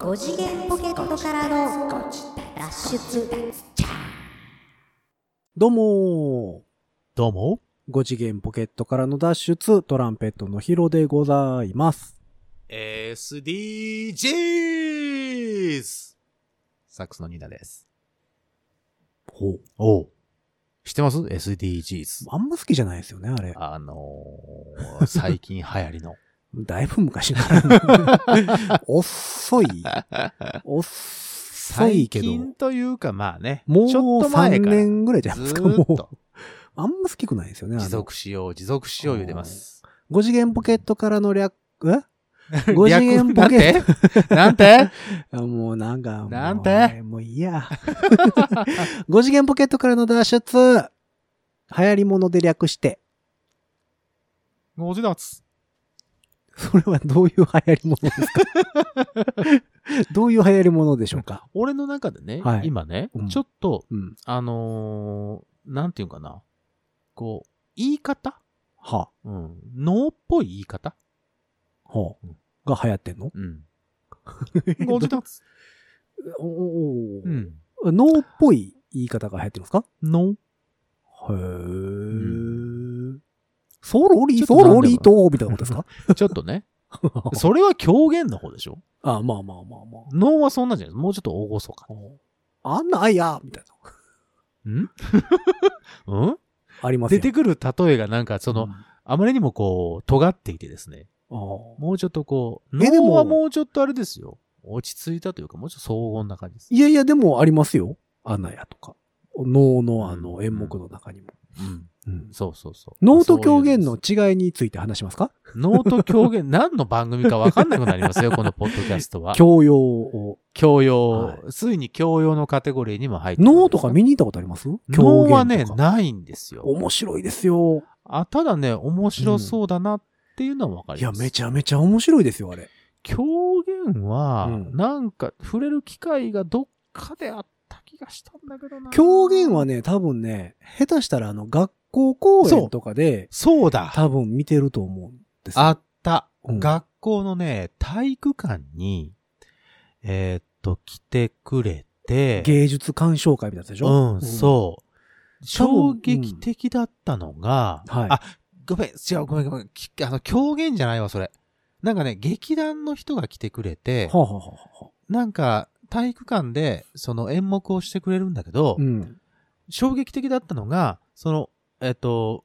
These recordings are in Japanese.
5次元ポケットからの脱出どうもどうも。ー。5次元ポケットからの脱出、トランペットのヒロでございます。SDGs! サックスのニーナです。ほう。おう。知ってます ?SDGs。あんま好きじゃないですよね、あれ。あのー、最近流行りの。だいぶ昔から。遅い。遅いけど。最近というかまあね。もうちょっと前3から。年ぐらいじゃないですか、もう。あんま好きくないですよね。持続しよう、持続しよう言うてます。5次元ポケットからの略、え？五次元ポケット。なんて？あもうなんか、もうなんて？もういいや。5次元ポケットからの脱出。流行り物で略して。ご自立。それはどういう流行り物ですか？どういう流行り物でしょうか？俺の中でね、はい今ね、うんちょっと、うん。あのー、なんていうかな。こう、言い方？はうん。脳っぽい言い方？あ、はが流行ってんの？うん。ご自立。おおーうん。脳っぽい言い方が流行ってるんですか？のへー。ソロリ、ソロリと、みたいなことですか？ちょっとね。それは狂言の方でしょ？あまあまあまあま脳はそんなんじゃないです。もうちょっと大御そか。あ。あんなあいや、みたいな。ん？うん？ありますよ出てくる例えがなんかその、うんあまりにもこう、尖っていてですね。もうちょっとこう、えでも脳はもうちょっとあれですよ。落ち着いたというか、もうちょっと荘厳な感じです。いやいや、でもありますよ。アナヤとか。能のあのうん演目の中にも。うん。うんそうそうそう。能と狂言の違いについて話しますか？能と狂言、何の番組か分かんなくなりますよ、このポッドキャストは。教養を。教養、はいついに教養のカテゴリーにも入ってる能とか見に行ったことあります？能狂言はね、ないんですよ。面白いですよ。あ、ただね、面白そうだなっていうのは分かいや、ります。めちゃめちゃ面白いですよ、あれ。狂言は、うんなんか、触れる機会がどっかであった気がしたんだけどな。狂言はね、多分ね、下手したらあの、学校公演とかで、そう。だ。多分見てると思うんですよ。あった、うん。学校のね、体育館に、えーっと、来てくれて、芸術鑑賞会みたいなやつでしょ？うん、そう。多分衝撃的だったのが、はい。あ、ごめん、違う、ごめん、ごめん。きあの、狂言じゃないわ、それ。なんかね、劇団の人が来てくれて、はあ、はあはあはあ、なんか、体育館で、その演目をしてくれるんだけど、うん。衝撃的だったのが、その、えっと、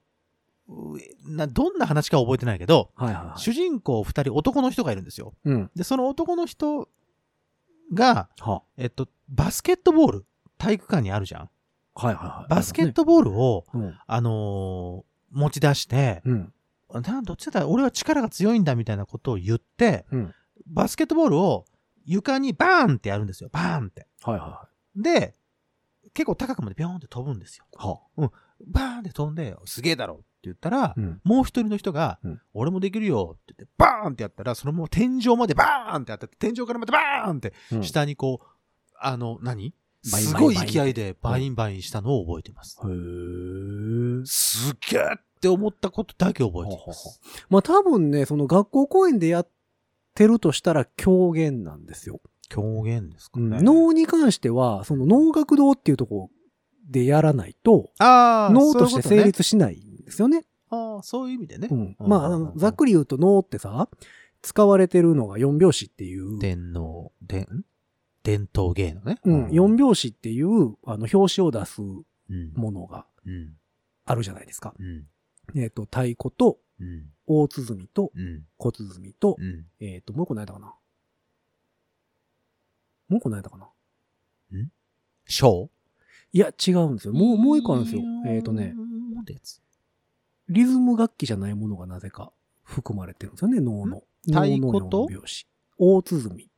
うな、どんな話かは覚えてないけど、はいはいはい。主人公二人男の人がいるんですよ。うん。で、その男の人が、はえっと、バスケットボール、体育館にあるじゃん。はいはいはい。バスケットボールを、うん。あのー持ち出して、うん。などっちだ？ったら俺は力が強いんだみたいなことを言って、うん。バスケットボールを床にバーンってやるんですよ。バーンって。はいはいはで、結構高くまでビョーンって飛ぶんですよ。い。はバーンって飛んで、すげえだろって言ったら、うん。もう一人の人が、うん俺もできるよって言って、バーンってやったら、そのもう天井までバーンってやって、天井からまたバーンって、うん下にこう、あの、何？すごい勢いでバインバインしたのを覚えてます。へー。すっげーって思ったことだけ覚えています。まあ多分ね、その学校公演でやってるとしたら狂言なんですよ。狂言ですかうんね。能に関しては、その能楽堂っていうとこでやらないと、ああ、能として成立しないんですよね。ああ、そういう意味でね。うん。まああの、ざっくり。り言うと能ってさ、使われてるのが四拍子っていう、伝能、伝、伝統芸のね。うん、四拍子っていう、あの、表紙を出すうん。ものがうん。あるじゃないですか。うん。えっ、と、太鼓と、うん。大鼓と、うん。小鼓と、うん。えっ、と、もう一個何やったかなもう一個何やったかな小いや、違うんですよ。もう、もう一個あるんですよ。えっ、とね、。リズム楽器じゃないものがなぜか含まれてるんですよね、能の。太鼓と？大鼓。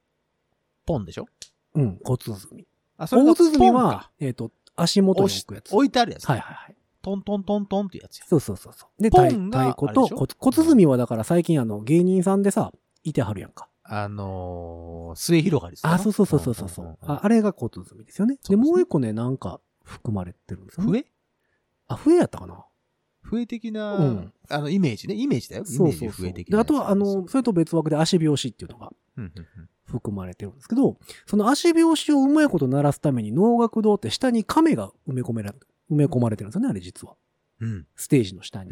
ポンでしょ？うん、小鼓。あ、大が鼓はか、えっ、と、足元に置くやつ。置いてあるやつ。はいはいはい。トントントントンってやつや。そうそうそうそう。で、ポ太鼓と小小鼓はだから最近あの芸人さんでさ、いてはるやんか。あのー、末広がりですかあ、そうそうそうそうそうそう。ああれが小鼓ですよね。で、もう一個ね、なんか含まれてるんですよ、ね。笛？あ、笛やったかな？笛的な、うんあの、イメージね。イメージだよ。イメージそうそう笛的な。あとは、あの、それと別枠で足拍子っていうのが含まれてるんですけど、その足拍子をうまいこと鳴らすために能楽堂って下に亀が埋め込めら、埋め込まれてるんですよね、あれ実は。うん。ステージの下に。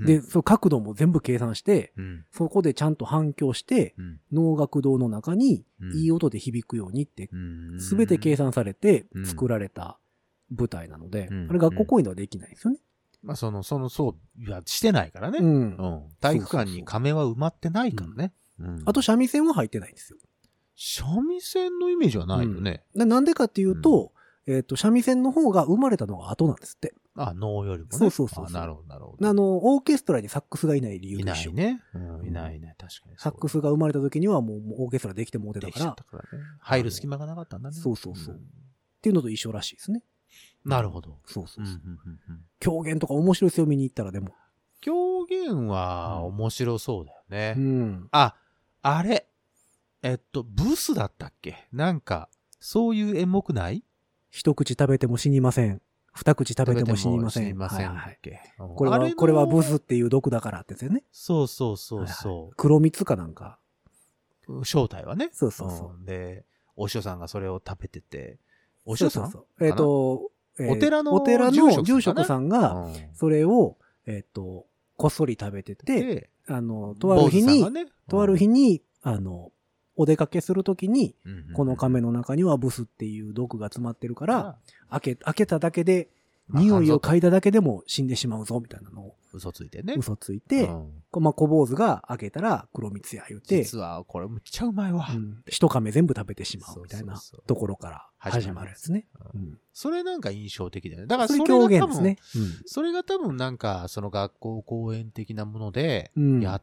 で、その角度も全部計算して、うん。そこでちゃんと反響して、うん。能楽堂の中にうんいい音で響くようにって、うん。すべて計算されてうん作られた舞台なので、うんあれ学校公演ではできないんですよね。まあ、その、その、そう、いや、してないからね。うん。うん。体育館に亀は埋まってないからね。うんあと、三味線は入ってないんですよ。三味線のイメージはないよね。でなんでかっていうと、えっ、と、三味線の方が生まれたのが後なんですって。あ、能よりもね。そうそうそうそうあなるほど、なるほど。あの、オーケストラにサックスがいない理由いでしょ。ないね。うん、いないね。確かに。サックスが生まれた時にはもうオーケストラできてもうてたできから、っちゃったからね。入る隙間がなかったんだね。そうそうそううんていうのと一緒らしいですね。なるほど。そうそううんそう。狂言とか面白いですよ、見に行ったらでも。狂言は面白そうだよね。うん。あ、あれ。えっと、ブスだったっけ？なんか、そういう演目ない？一口食べても死にません。二口食べても死にません。死にませんはいこれは、これはブスっていう毒だからってやつよね。そうそうそうそ黒蜜かなんか。う。正体はね。そうそうそう。んで、お師匠さんがそれを食べてて、お師匠さん？そうそうそうえっ、と、えーお寺のお寺住職さんかな？の住職さんが、うん。それを、えっ、と、こっそり食べてて、で、あの、とある日に、ね。とある日に、あの、お出かけするときに、うんこの亀の中にはブスっていう毒が詰まってるか、から。開け、開けただけで、まあ匂いを嗅いだだけでも死んでしまうぞ、みたいなのを嘘ついてね。嘘ついて、うんこまあ、小坊主が開けたら黒蜜や言うて、実はこれむっちゃうまいわ。うん一亀全部食べてしまうみたいなところから始まるやつね。ううんんそれなんか印象的だよね。だからそれが多分ですね。それが多分なんか、その学校公演的なもので、うん。や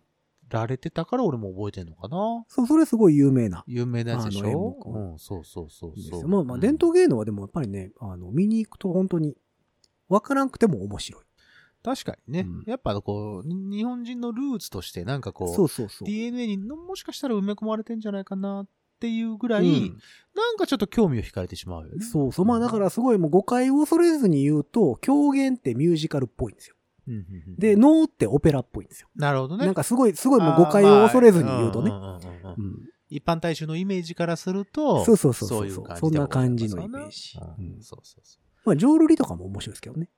られてたから俺も覚えてんのかな。そう、それすごい有名な。有名なやつでしょ？目うん、そうそうそうそう。よまあまあ、伝統芸能はでもやっぱりね、あの、見に行くと本当に、わからんくても面白い。確かにね、うんやっぱこう、に日本人のルーツとしてなんかこう、そうそうそう。DNA にのもしかしたら埋め込まれてんじゃないかなっていうぐらい、うんなんかちょっと興味を惹かれてしまうよね。そうそう。まあだからすごいもう誤解を恐れずに言うと、狂言ってミュージカルっぽいんですよ。うんうんうんで、能ってオペラっぽいんですよ。なるほどね。なんかすごい、すごいもう誤解を恐れずに言うとねあ。ーまあうんうんうんうんうん一般大衆のイメージからすると、そうそうそうそういう感じそんな感じのイメージうんそうそうそう。まあ、浄瑠璃とかも面白いですけどね。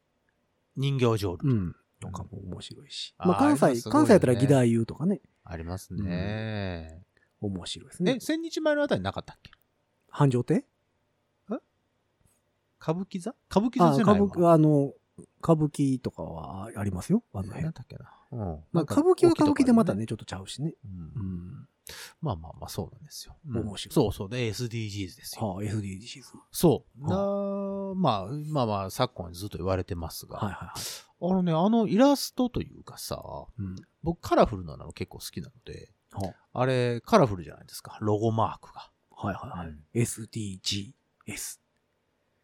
人形浄瑠璃うん。とかも面白いし。まあ、関西、ね関西やったら義太夫とかね、ありますね。面白いですねえ、。千日前のあたりなかったっけ？繁盛亭？歌舞伎座？歌舞伎あ座じゃないわ歌舞伎、あの、歌舞伎とかはありますよ。あの辺何。だっけな。うん。まあ、歌舞伎は歌舞伎でまたね、ちょっとちゃうしね。うんうん。まあまあまあ、そうなんですよ。うん面白いそうそう。で、SDGs ですよ。はあ、SDGs。そう。なまあ、まあまあ、昨今ずっと言われてますが、はいはいはい。あのね、あのイラストというかさ、うん。僕カラフルなの結構好きなので、はあれ、カラフルじゃないですか？ロゴマークが。あはいはいはい。うん SDGs。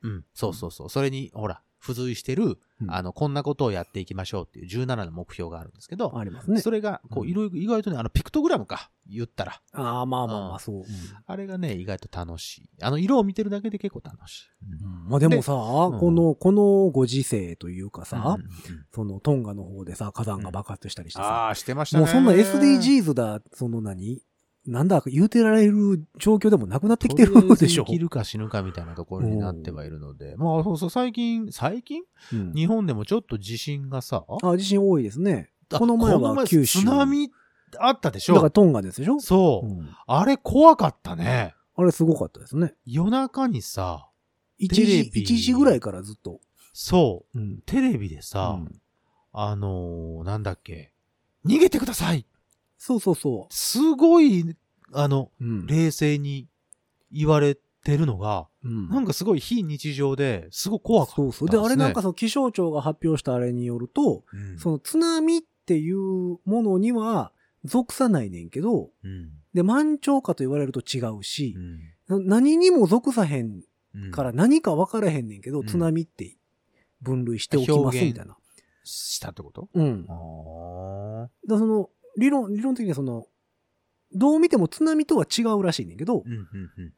うん。そうそうそう。それに、ほら、付随してる、うんあの、こんなことをやっていきましょうっていう17の目標があるんですけど、ありますね。それが、こう、うんいろいろ、意外とね、あの、ピクトグラムか、言ったら。ああ、まあまあまうんあ、そう。うんあれがね、意外と楽しい。あの、色を見てるだけで結構楽しい。うんまあでもさ、んこの、このご時世というかさ、そのトンガの方でさ、火山が爆発したりしてさ、ああ、してましたね。もうそんな SDGs だ、その何？なんだか言うてられる状況でもなくなってきてるでしょ生。きるか死ぬかみたいなところになってはいるので、まあそうそう、最近、最近？うん日本でもちょっと地震がさ、あ、地震多いですね。あこの前は九州。津波あったでしょ？だからトンガですでしょ？そう、うんあれ怖かったね。あれすごかったですね。夜中にさ、1テレ時、ビ1時ぐらいからずっと。そう、うん。テレビでさ、うんあのーなんだっけ、逃げてくださいそうそうそすごい、あの、う。うん。冷静に言われてるのが、うんなんかすごい非日常で、すごい怖かったそうそう。で、あれなんかその気象庁が発表したあれによると、うんその津波っていうものには属さないねんけど、うんで、満潮かと言われると違うし何にも属さへんうんから何か分からへんねんけど、うん津波って分類しておきますみたいな。したってこと？うん。ああ。だその、理論、理論的にはその、どう見ても津波とは違うらしいねんけど、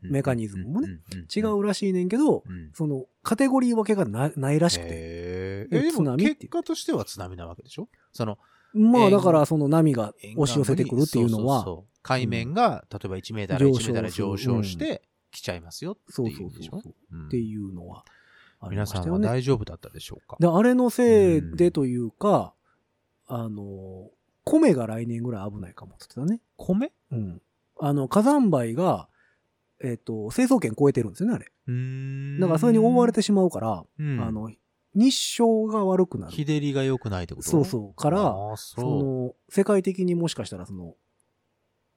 メカニズムもね違うらしいねんけど、うん。その、カテゴリー分けがなないらしくて。え、津波結果としては津波なわけでしょ？その、まあ円だからその波が押し寄せてくるっていうのは、そそそう。海面が、例えば1メーター、上1メーターで上昇してきちゃいますよっていううそうっていうのは皆さんは。大丈夫だったでしょうか？で、あれのせいでというか、あの、米が来年ぐらい危ないかもって言ってたね。米？うん。あの、火山灰が、えっ、と、成層圏超えてるんですよね、あれ。うーんだからそれに覆われてしまうから、うんあの、日照が悪くなる。日照りが良くないってこと？そうそう。から、そ。の、世界的にもしかしたらその、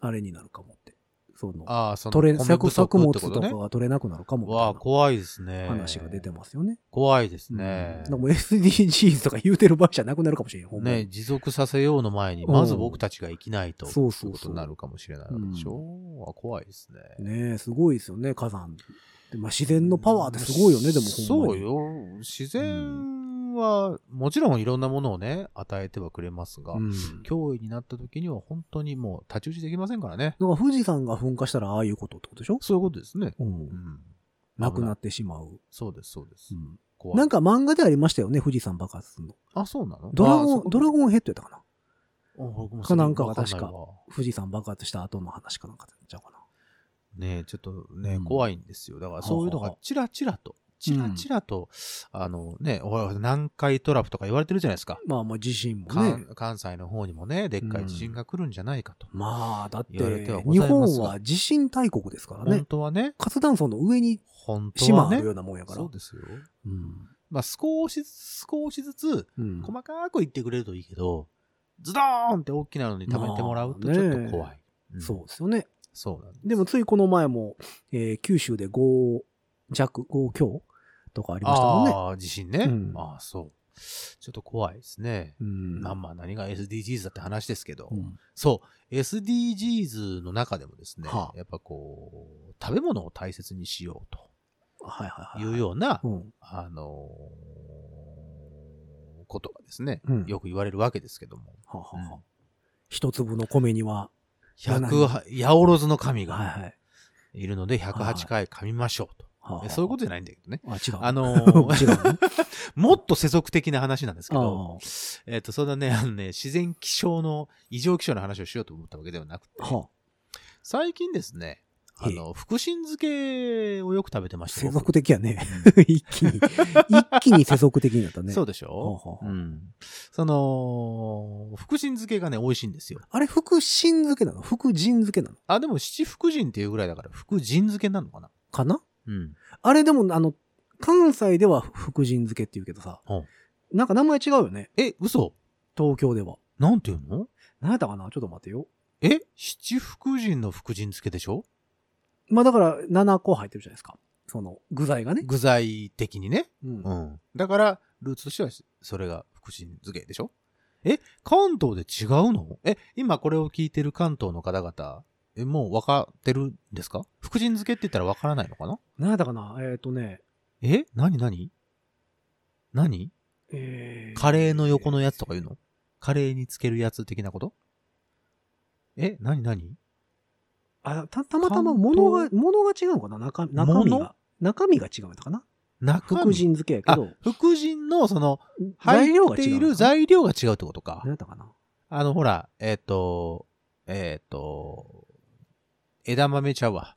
あれになるかも。その、ああ、その取れ、米作作物とかが取れなくなるかもみわあ、怖いですね。な話が出てますよね。怖いですねうん。でも SDGs とか言うてる場合じゃなくなるかもしれん。ね、持続させようの前に、うんまず僕たちが生きないと、そうそうそういことになるかもしれないでしょ、あ怖いですね。ねえ、すごいですよね、火山。でまあ、自然のパワーってすごいよね、でも。そうよ。自然は、もちろんいろんなものをね、与えてはくれますが、うん。脅威になった時には本当にもう太刀打ちできませんからね。だから富士山が噴火したらああいうことってことでしょ？そういうことですね。うんう。ん。なくなってしまう。そうです、そうです。うんなんか漫画でありましたよね、富士山爆発するの。あ、そうなの？ドラゴン、ドラゴンヘッドやったかな？かなんかが確か富士山爆発した後の話かなんかちゃうかな。ねえちょっとね、うん怖いんですよ。だからそういうのがチラチラと、チラチラと、あのね、南海トラフとか言われてるじゃないですか。まあまあ地震もね関。関西の方にもね、でっかい地震が来るんじゃないかと。まあ、だって、日本は地震大国ですから本ね。当はね、活断層の上に島あるようなもんやから。そうですよ。うん。まあ少しずつ、少しずつ、うん。細かく言ってくれるといいけど、ズドーンって大きなのに食べてもらうとちょっと怖い。んそうですよね。そうなんです。でもついこの前も、えー九州で5弱、5強とかありましたもんね。ああ、地震ね。うんああ、そう。ちょっと怖いですね。うん。まあまあ何が SDGs だって話ですけど、うんそう、SDGs の中でもですね、はあやっぱこう、食べ物を大切にしようはいはいはい。というような、うん。あのーことがですね、うんよく言われるわけですけども、はあは一粒の米には、百は、八百万の神がはいるので、108回噛みましょうと。はあそういうことじゃないんだけどね。あ、違う。あの 違うーの？もっと世俗的な話なんですけあど、えっ、と、そんなね、あのね、自然気象の、異常気象の話をしようと思ったわけではなくて、あは最近ですね、あの、福神漬けをよく食べてまあ、した。世僕俗的やね。一気に、一気に世俗的になったね。そうでしはあょ？はあはあうん。その、福神漬けがね、美味しいんですよ。あれ、福神漬けなの？福神漬けなの？あ、でも七福神っていうぐらいだから、福神漬けなのかな？かな？うん。あれでも、あの、関西では福神漬けって言うけどさうん、なんか名前違うよね。え、嘘？東京では。なんていうの？何やったかな？ちょっと待ってよ。え？七福神の福神漬けでしょ？まあだから、7個入ってるじゃないですか。その、具材がね。具材的にね。うん。うん。だから、ルーツとしては、それが福神漬けでしょ？え、関東で違うの？え、今これを聞いてる関東の方々、え、もう分かってるんですか？福神漬けって言ったら分からないのかな？何やったかな？えっ、とね、え？何何？何？えー。カレーの横のやつとか言うの？カレーにつけるやつ的なこと？え？何何？あ、た、たまたま物が、物が違うのかな？中中身物？が。中身が違うのかな？中身？福神漬けやけあど、、福神のその、材料が違うのかな？材料が違うってことか何。やったかな？あの、ほら、えっ、と、えっ、と、枝豆ちゃうわ。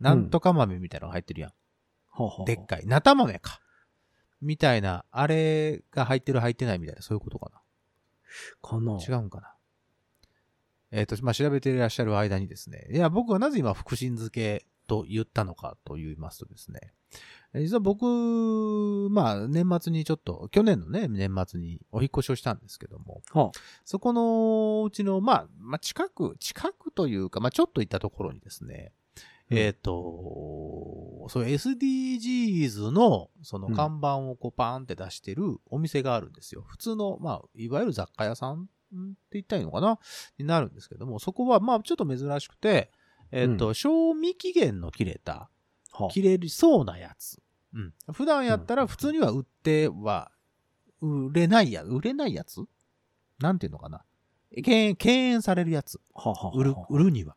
なんとか豆みたいなのが入ってるやん。はあはあはあでっかい。なた豆か。みたいな、あれが入ってる入ってないみたいな、そういうことかかなな。違うんかな。えっ、と、まあ、調べていらっしゃる間にですね、いや、僕はなぜ今、福神漬けと言ったのかと言いますとですね、え実は僕、まあ、年末にちょっと、去年のね、年末にお引っ越しをしたんですけども、はそこのうちの、まあ、まあ、近く、近くというか、まあ、ちょっと行ったところにですね、うん。えっ、と、そう SDGs の、そのうん。看板をこうパーンって出してるお店があるんですよ。普通の、まあ、いわゆる雑貨屋さんって言ったらいいのかな？になるんですけども、そこは、まあ、ちょっと珍しくて、えっ、と、賞味期限の切れた、切れそうなやつ。うん。普段やったら普通には売っては、売れないや、売れないやつ？なんていうのかな？敬遠、敬遠されるやつ。はあは売る、売るには。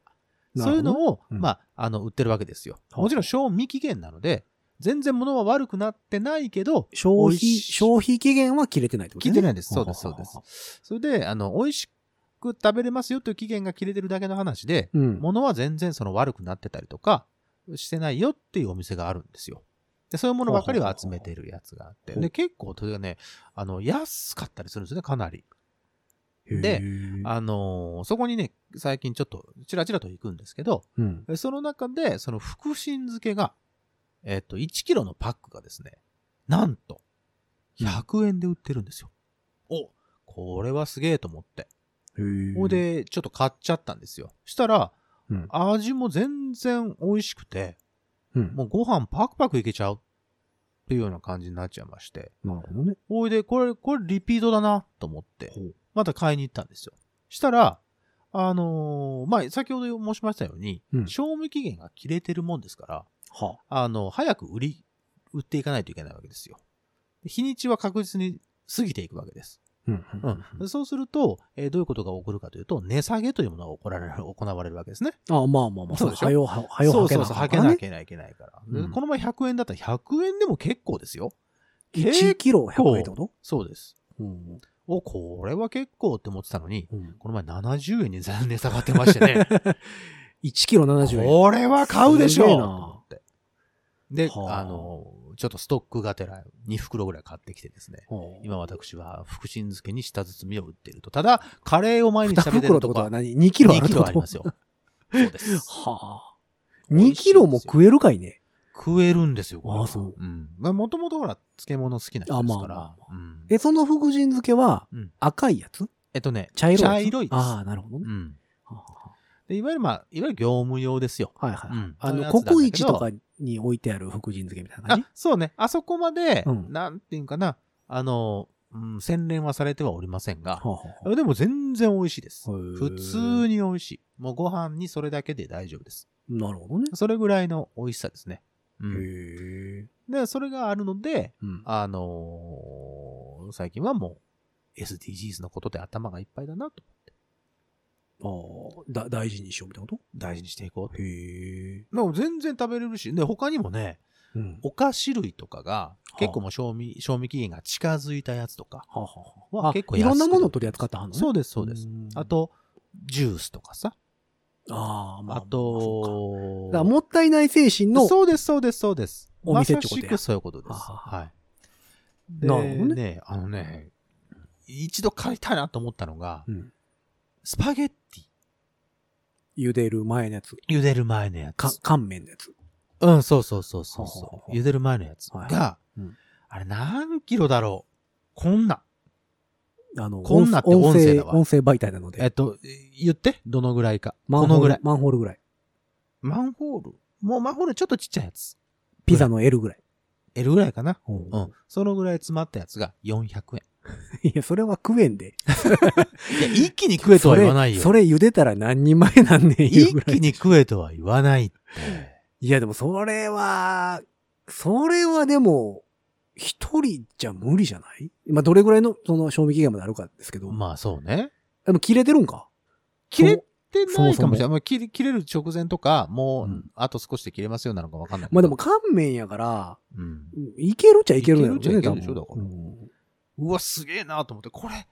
そういうのを、うんまあ、あの、売ってるわけですよ。はあもちろん賞味期限なので、全然物は悪くなってないけど、消費、消費期限は切れてないってことね。切れてないです。そうです、そうです。それで、あの、美味しく食べれますよという期限が切れてるだけの話で、うん。物は全然その悪くなってたりとかしてないよっていうお店があるんですよ。で、そういうものばかりを集めてるやつがあって。で、結構、それがね、あの、安かったりするんですよね、かなり。で、あのーそこにね、最近ちょっと、ちらちらと行くんですけど、うん。その中で、その福神漬けが、えっ、と、1キロのパックがですね、なんと、100円で売ってるんですよ。おこれはすげえと思って。ほい、で、ちょっと買っちゃったんですよ。したら、うん。味も全然美味しくて、うん。もうご飯パクパクいけちゃうっていうような感じになっちゃいまして。なるほどね。ほいで、これ、これリピートだなと思って、う。また買いに行ったんですよ。したら、あのーまあ、先ほど申しましたように、うん賞味期限が切れてるもんですから、はあの、早く売り、売っていかないといけないわけですよ。日にちは確実に過ぎていくわけです。うん。うん。そうすると、えーどういうことが起こるかというと、値下げというものが行われる、行われるわけですね。あまあまあまあ、そうでしょ？はよ、ははよ、はけなそうそう、はけ。なきゃいけないから。でうんこの前100円だったら100円でも結構ですよ。1キロ100円ってこと？そうです。うん。お、これは結構って思ってたのに、うんこの前70円に値下がってましてね。1キロ70円。これは買うでしょうって。で、はああの、ちょっとストックがてら2袋ぐらい買ってきてですね。はあ今私は福神漬けに舌包みを売っていると。ただ、カレーを毎日2食べて袋ってことはるとか、何 ?2 キロある2ってことキロありますよ。そうです。はあ。2キロも食えるかいね。食えるんですよ、これはあそううん。まあ、もともとほら、漬物好きな人ですから。あまあまあまうんえ、その福神漬けはうん赤いやつ？えっとね、茶色いやつ？茶色いです。ああ、なるほどね。うん。はあはでいわゆるまあ、いわゆる業務用ですよ。あはいはい。うんあの、そういうやつなんだけど国一とかに置いてある福神漬けみたいな感じ？あ、そうね。あそこまで、うんなんていうんかな、あの、うん、洗練はされてはおりませんが、はあはあでも全然美味しいです。普通に美味しい。もうご飯にそれだけで大丈夫です。なるほどね。それぐらいの美味しさですね。うへん。え。で、それがあるので、うん。あのー最近はもう SDGs のことで頭がいっぱいだなとああ、だ、大事にしようみたいなこ大事にしていこうへえ。でも全然食べれるし、で、他にもね、うん。お菓子類とかが、結構もう賞味、賞味期限が近づいたやつとか、はあはあはあ。あ結構いろんなものを取り扱ってはんのね。そうです、そうです。んあ、と、ジュースとかさ。ああ、まあ。あと、そうかだからもったいない精神の、そうです、そうです、そうです。お店ってことやまさしくそういうことです。ははははい。でなるほどねね。あのね、一度買いたいなと思ったのが、うん。スパゲッ。茹でる前のやつ。茹でる前のやかつ。乾麺のやつ。うん、そうそうそうそうそう。茹でる前のやつはいが、うんあれ何キロだろう？こんな。あの、こんなって音声だわ音声媒体なので。えっと、言って？どのぐらいか？マンホールこのぐらい。マンホールぐらい。マンホール？もうマンホールちょっとちっちゃいやつ。ピザの L ぐらい。L ぐらいかな？ううん。そのぐらい詰まったやつが400円。いや、それは食えんで。いや、一気に食えとは言わないよ。それ、それ茹でたら何人前なんねん一気に食えとは言わないって。いや、でもそれは、それはでも、一人じゃ無理じゃない？まあ、どれぐらいの、その、賞味期限まであるかですけど。まあそうね。でも切れてるんか？切れてないかもしれない。まあ切れ切れる直前とか、もう、うんあと少しで切れますよなのかわかんない。まあでも乾麺やから、うん。いけるっちゃいけるんやろね。いけるっちゃいけるでしょだからうんうわ、すげえなと思って、これ、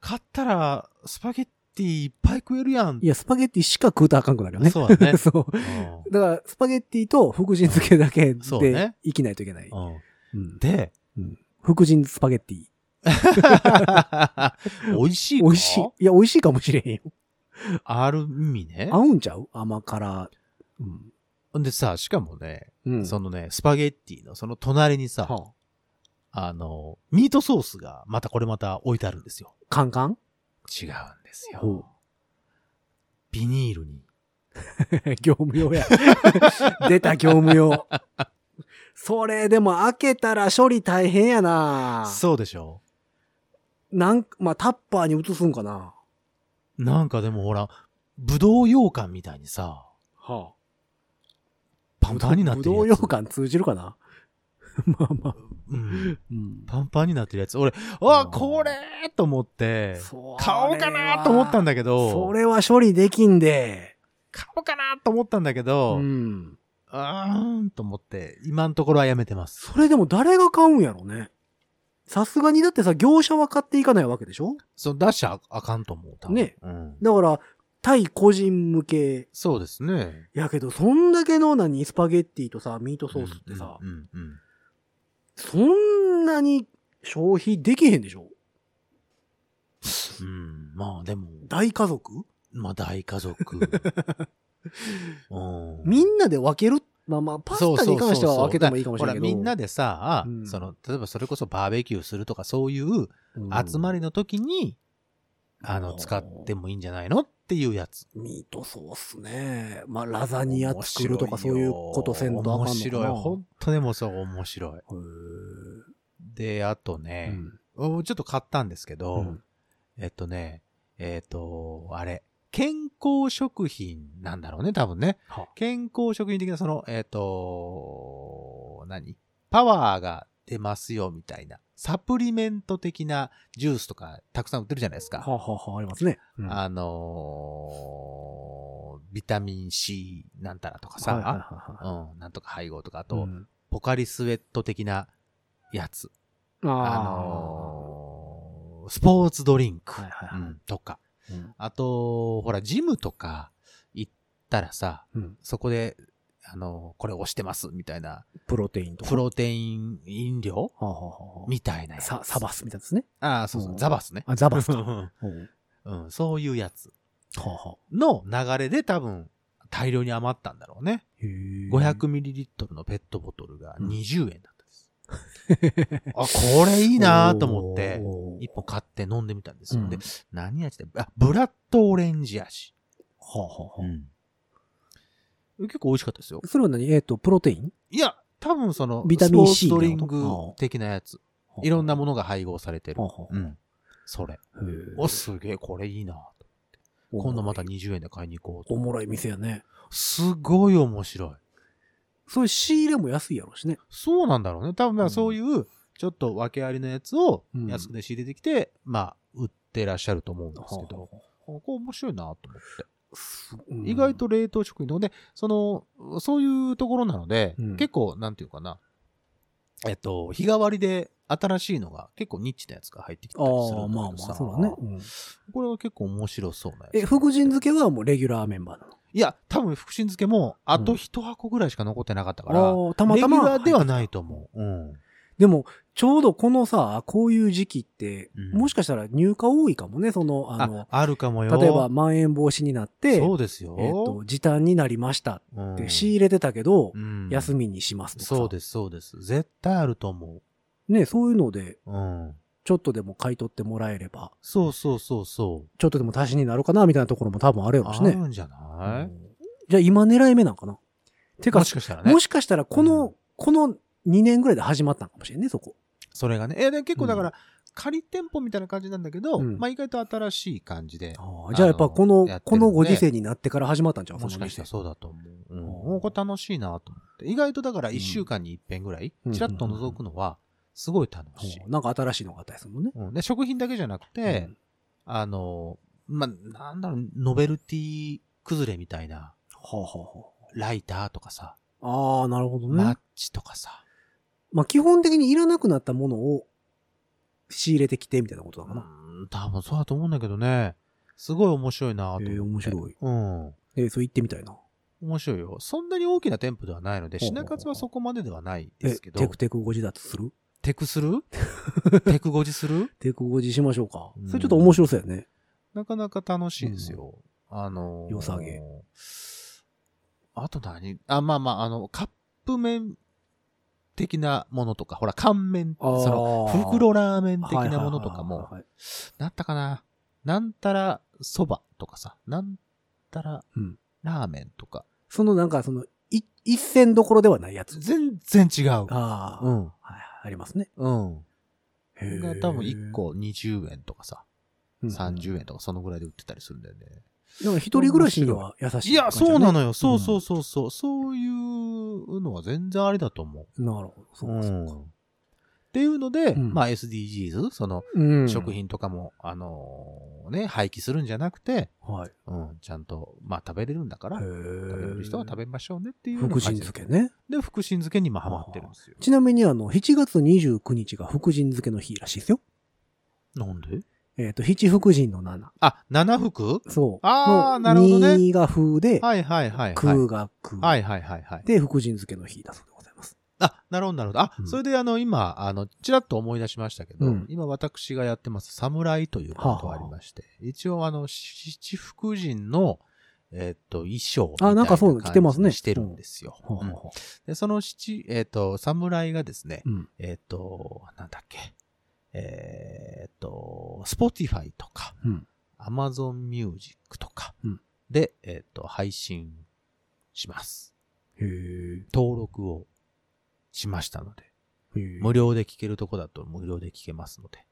買ったら、スパゲッティいっぱい食えるやん。いや、スパゲッティしか食うたらあかんくなるよね。そうだね そう。うんだから、スパゲッティと福神漬けだけで生きないといけない。うんうんで、福神スパゲッティ。美味しいか美味しい。いや、美味しいかもしれへんよ。ある意味ね合。うんちゃう？甘辛。うん。んでさ、しかもね、うん。そのね、スパゲッティのその隣にさ、はあの、ミートソースが、またこれまた置いてあるんですよ。あ、カンカン？違うんですよ。ビニールに。業務用や。出た業務用。それでも開けたら処理大変やなそうでしょなんまあ、タッパーに移すんかななんかでもほら、ぶどう羊羹みたいにさ、はパンパンになってる。ぶどう羊羹通じるかな？まあまあ。うん。うん。パンパンになってるやつ。俺、あ、うんこれと思って、そ買おうかなと思ったんだけど、それは処理できんで。買おうかなと思ったんだけど、うん。あーんと思って、今のところはやめてます。それでも誰が買うんやろね。さすがにだってさ、業者は買っていかないわけでしょ？そう、出しちゃあかんと思う。ねうん。だから、対個人向け。そうですね。やけど、そんだけの何、スパゲッティとさ、ミートソースってさ、うんうんうんそんなに消費できへんでしょ？うん。うんまあでも、大家族？まあ大家族。うんみんなで分ける？まあまあ、パスタに関しては分けてもいいかもしれないけど。ほら、みんなでさ、うんその、例えばそれこそバーベキューするとかそういう集まり。りの時に、あの、うん使ってもいいんじゃないの？っていうやつ。ミートソースね。まあ、ラザニア作るとかそういうことせんとあかんのかな。面白い。本当でもそう面白い。へで、あとーねう、んおちょっと買ったんですけど、うんえっとね、えっと、あれ、健康食品なんだろうね、多分ね。は健康食品的な、その、えっ、と、何？パワーが出ますよ、みたいな。サプリメント的なジュースとかたくさん売ってるじゃないですか。はあ、はあはあ、ありますね。うん。あのービタミン C なんたらとかさ、はいはいはいはうん、なんとか配合とか、あいと、うん。ポカリスエット的なやつ。ああのースポーツドリンク、はいはいはい。うんとか。あと、ほら、ジムとか行ったらさ、うん。そこで、あの、これ押してますみたいな、プロテインとか？プロテイン飲料？はあはあはあみたいなやつ。ササバスみたいなですね。ああ、そうそうう、んザバスね。あ、ザバスか。うんうんうん、そういうやつの流れで多分、大量に余ったんだろうね。へー 500ml のペットボトルがうん20円だったです。あ、これいいなと思って、一本買って飲んでみたんですよ。うんで、何味で、あ、ブラッドオレンジ味。はあはあはあうん。結構美味しかったですよ。それは何？えっと、プロテイン？いや、多分その、ビタミン C スポーツドリング的なやつ。いろんなものが配合されてるうん。それ。お、すげえ、これいいなと今度また20円で買いに行こうと。おもろい店やね。すごい面白い。そういう仕入れも安いやろうしね。そうなんだろうね。多分そういう、ちょっと訳ありのやつをうん安くで仕入れてきて、まあ、売ってらっしゃると思うんですけはあど、ここ面白いなと思って。意外と冷凍食品ので、その、そういうところなので、うん結構、なんていうかな、えっと、日替わりで新しいのが結構ニッチなやつが入ってきたりするああ、まあまあ、そうだね。うんこれは結構面白そうなやつ。え、福神漬けはもうレギュラーメンバーなの？いや、多分福神漬けも、あと一箱ぐらいしか残ってなかったから、あーたまたまレギュラーではないと思う。うん。でも、ちょうどこのさ、こういう時期って、うんもしかしたら入荷多いかもね、その、あのあ、、あるかもよ。例えば、まん延防止になって、そうですよ。えっと、時短になりましたうんって仕入れてたけど、うん休みにしますとかさ。そうです、そうです。絶対あると思ね、そういうので、う。うん。ちょっとでも買い取ってもらえれば、そうそうそうそう。ちょっとでも足しになるかな、みたいなところも多分あるやろうしね。あるんじゃない、うんじゃあ今狙い目なんかな？てか、もしかしたらね。もしかしたらこの、うんこの2年ぐらいで始まったのかもしれんね、そこ。それがね。え、で結構だから、仮店舗みたいな感じなんだけど、うんまあ意外と新しい感じで。ああじゃあやっぱこの、このご時世になってから始まったんちゃう？もしかしたらそうだと思う。うん。これ楽しいなと思って。意外とだから1週間に一遍ぐらい、うんちらっと覗くのは、すごい楽しい店。。なんか新しいのがあったりするのね。うん。で、食品だけじゃなくて、あの、まあ、なんだろう、ノベルティ崩れみたいな、はあ、はあはライターとかさ、あ、ああ、なるほどね。マッチとかさ、まあ基本的にいらなくなったものを仕入れてきてみたいなことだかな。うん、多分そうだと思うんだけどね。すごい面白いなと思って。えー面白い。うん。えーそう言ってみたいな。面白いよ。そんなに大きな店舗ではないので、品数はそこまでではないでえ、すけど。テクテクご自立する？テクする？テクゴジする？テクご自しましょうかうん。それちょっと面白そうやね。なかなか楽しいですよ。あのー良さげ。あと何？あ、まあまあ、あの、カップ麺的なものとか、ほら、乾麺、その、袋ラーメン的なものとかもなんだかな、なんたらそばとかさ、なんたらうんラーメンとか、そのなんかその、い一線どころではないやつ。全然違う。ああ、うん。はい、ありますね。うん。へーが多分1個20円とかさ、うん30円とかそのぐらいで売ってたりするんだよね。なんか一人暮らしには優しい、いや、そうなのよ。よ。そうそうそうそう。そういうのは全然ありだと思なるほど。う。そうか、そうか。っていうので、うんまあ SDGs、その、うん食。品とかも、あのーね、廃棄するんじゃなくて、はい。うん、ちゃんと、まあ食べれるんだから、へ食べれる人は食べましょうねっていう福神漬けね。で、福神漬けに今ハマってるんですよ。ちなみにあの、7月29日が福神漬けの日らしいですよ。なんで？えっ、と、七福神の7。あ、七福？そう。あーのなるほどね2が風で、はいはいはいはい。空が空。はいはいはいはい。で、福神漬けの日だそうでございます。あ、なるほどなるほど。あ、うんそれであの、今、あの、ちらっと思い出しましたけど、うん今私がやってます、侍ということがありまして、一応あの、七福神の、えーっと、衣装あなんかそう着てますねしてるんですよ。で、その七、えーっと、侍がですね、ううん。えーっと、なんだっけ、えーっと、Spotify とか、うん。Amazon Music とかうんで、えーっと、配信します。へえ。登録をしましたので、無料で聞けるとこだと無料で聞けますので、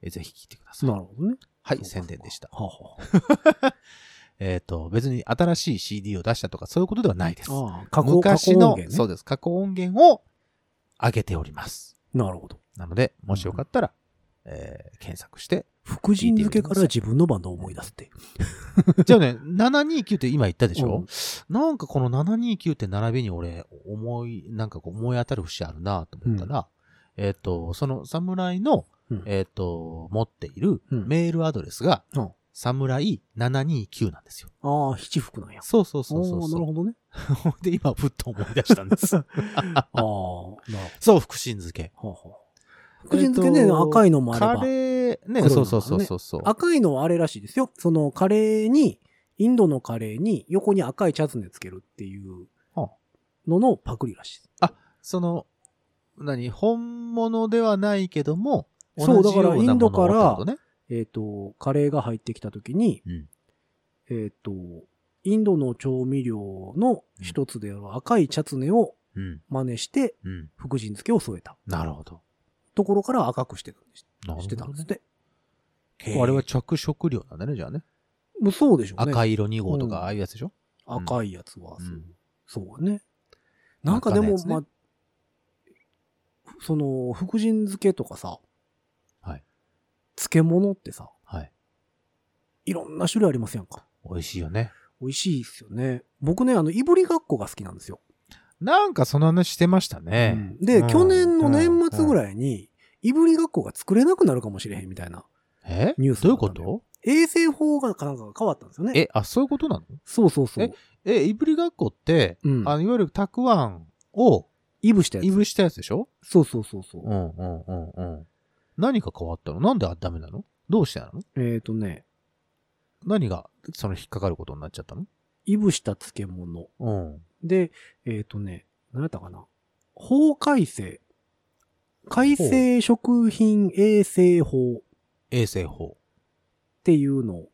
えぜひ聞いてください。なるほどね。はい、宣伝でした。はあは えっ、と、別に新しい CD を出したとかそういうことではないです。あ。あ昔の、ね。そうです。過去音源を上げております。なるほど。なので、もしよかったら、えー検索して。福神漬けから自分のバンドを思い出すって。じゃあね、729って今言ったでしょ、うんなんかこの729って並びに俺、思い、なんかこう思い当たる節あるなと思ったら、えっ、と、その侍の、うんえっ、と、持っているうんメールアドレスが、うん侍729なんですよ。ああ、七福なんや。そうそうそうそう。なるほどね。で、今、ふっと思い出したんです。ああ、そう、福神漬け。ど。はあはあ福神漬けね、えっと赤いのもあればカ。レー、ね、そうそうそうそうそう。赤いのはあれらしいですよ。そのカレーに、インドのカレーに横に赤いチャツネつけるっていうはののパクリらしいです。その、何、本物ではないけども、そうだからインドから。えっ、と、カレーが入ってきた時に、うんえっ、と、インドの調味料の一つである赤いチャツネをうん。真似して、うん。福神漬けを添えたなるほど。ところから赤くしてたんですなるしてた。んですって。あれは着色料なんだね、じゃあね。もうそうでしょうね。赤色2号とか、うんああいうやつでしょ？赤いやつは、そううんそうね。なんかでも、まあ、その、福神漬けとかさ、はい。漬物ってさ、はい。いろんな種類ありますやんか。美味しいよね。美味しいっすよね。僕ね、あの、いぶりがっこが好きなんですよ。なんかその話してましたね。で、うん去年の年末ぐい。らいに、いぶりがっこが作れなくなるかもしれへんみたいな。え？ニュースどういうこと？衛生法がなんかが変わったんですよね。え、あ、そういうことなの？そうそうそう。ええ、いぶりがっこって、うんあの、いわゆるたくあんをいぶしたやつ。いぶしたやつでしょ？そうそうそうそう。うんうんうんうん。何が変わったの？なんでダメなの？どうしてなの？えっ、とね、何が、その引っかかることになっちゃったの？いぶした漬物。うん。で、えっ、とね、何やったかな。法改正。改正食品衛生法っ衛生法。ていうの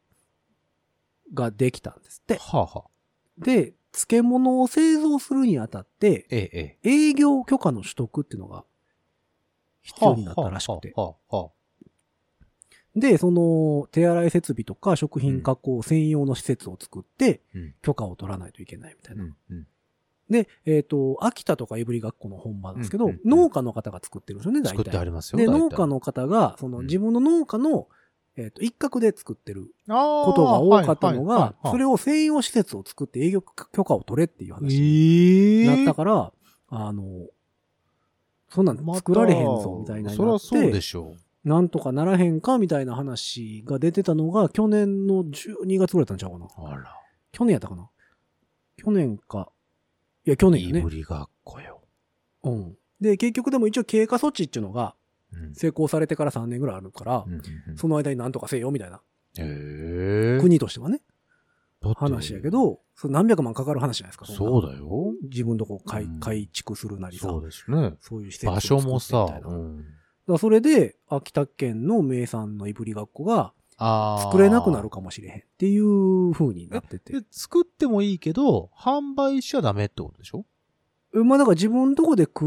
ができたんですって。はあ、はあ、で、漬物を製造するにあたって、ええ、ええ。営業許可の取得っていうのが必要になったらしくて。はあ、はあ、はで、その、手洗い設備とか食品加工専用の施設を作って、うん許可を取らないといけないみたいあ。うな。ん、うん。で、えっ、と、秋田とかいぶりがっこの本場なんですけど、うんうん農家の方が作ってるんですよね、大体。作ってありますよ。で、農家、の方が、そのうん自分の農家の、えっ、と、一角で作ってるこことが多かったのが、それを、を専用施設を作って営業許可を取れっていう話えにえなったから、あの、そんなん作られへんぞ、みたいなそりゃそうでて、しょなんとかならへんか、みたいな話が出てたのが、去年の12月ぐらいだったんちゃうかな。う。あら。去年やったかな。去年か。いや、去年やねいぶ。りがっこよ。うん。で、結局でも一応経過措置っていうのがうん。成功されてから3年ぐらいあるから、うんうんうんその間になんとかせよ、みたいな。国としてはね、話やけ。ど、それ何百万かかる話じゃないですか。そうだよ。自分とこ改うん改築するなりさ、そうですね。そういう施設を場所もさうん。らそれで、秋田県の名産のいぶりがっこが。作れなくなるかもしれへんっていう風になっててで。作ってもいいけど、販売しちゃダメってことでしょ？まあだから自分のとこで食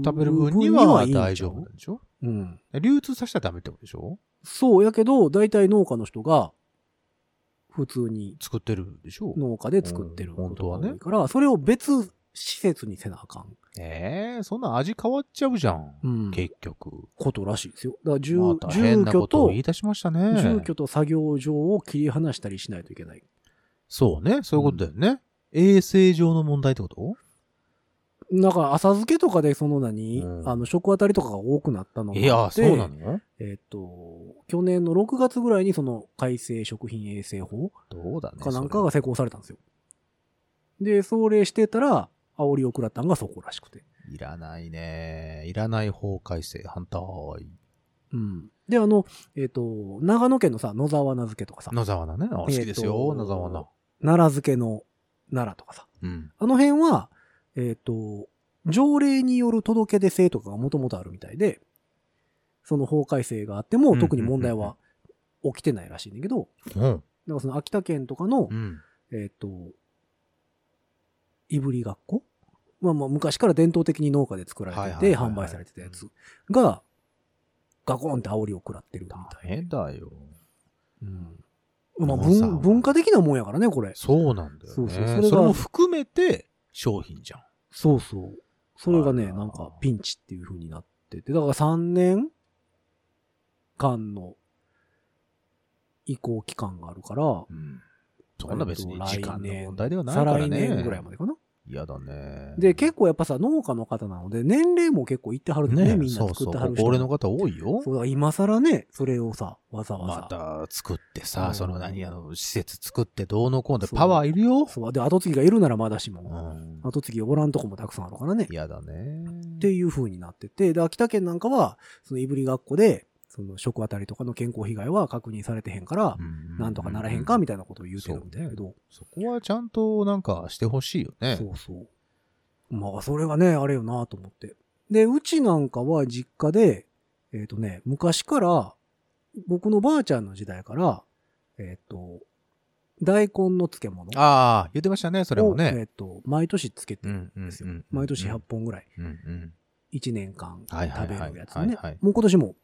う食べる分には大丈夫なんでしょ？うん。流通させたらダメってことでしょ？そうやけど、大体農家の人が普通に作ってるでしょ？農家で作ってるうんことが本当はね多いから、それを別施設にせなあかん。ええそんな味変わっちゃうじゃん。うん結局。ことらしいですよ。だから住,、ま住居と言い出しましたね。住居と作業場を切り離したりしないといけない。そうね。そういうことだよね。衛生上の問題ってこと？なんか浅漬けとかでその何、うんあの食当たりとかが多くなったのがいや、そうなの？えっ、と、去年の6月ぐらいにその改正食品衛生法どうだね。かなんかが施行されたんですよ。で、それしてたら、煽りを食らったんがそこらしくて。いらないね。いらない法改正反対。うん。で、あの、えっ、と、長野県のさ、野沢菜漬けとかさ、野沢菜ね。好きですよ、野沢菜。奈良漬けの奈良とかさ、うん。あの辺は、えっ、と、条例による届け出制とかがもともとあるみたいで、その法改正があっても特に問題は起きてないらしいんだけど、うん。だからその秋田県とかの、うん。えっ、と、いぶりがっこまあまあ昔から伝統的に農家で作られてて販売されてたやつが、ガコンって煽りを食らってるみた大い変だよ。うん。まあ文文化的なもんやからね、これ。そうなんだよね。そうそうそそれがれも含めて商品じゃん。そうそう。それがね、なんかピンチっていう風になってて、だから3年間の移行期間があるから、うん。そんな別にえっと時間の問題ではない再からね。来年ぐらいまでかな。嫌だね。で、結構やっぱさ、農家の方なので、年齢も結構いってはるんだよね、みんなそうそう。作ってはる人ご高齢の方多いよ。そうだ、今更ね、それをさ、わざわまざ。た作ってうさ、んその何、あの、施設作ってどうのこうのそうパワーいるよ。そう。で、後継ぎがいるならまだしうも、ん。後継ぎおらんとこもたくさんあるからね。嫌だね。っていう風になってて、で、秋田県なんかは、そのいぶりがっこで、その食あたりとかの健康被害は確認されてへんから、うんなんとかならへんかみたいなことを言うてるんだけど、そこはちゃんとなんかしてほしいよね。そうそう。まあ、それがね、あれよなと思って。で、うちなんかは実家で、えっ、とね、昔から、僕のばあちゃんの時代から、えっ、と、大根の漬物ああ、言ってましたね、それもをえっ、ね。と、毎年漬けてるうんんですよ。毎年100本ぐらい、うんうん。1年間食べはいるやつをね。もう今年も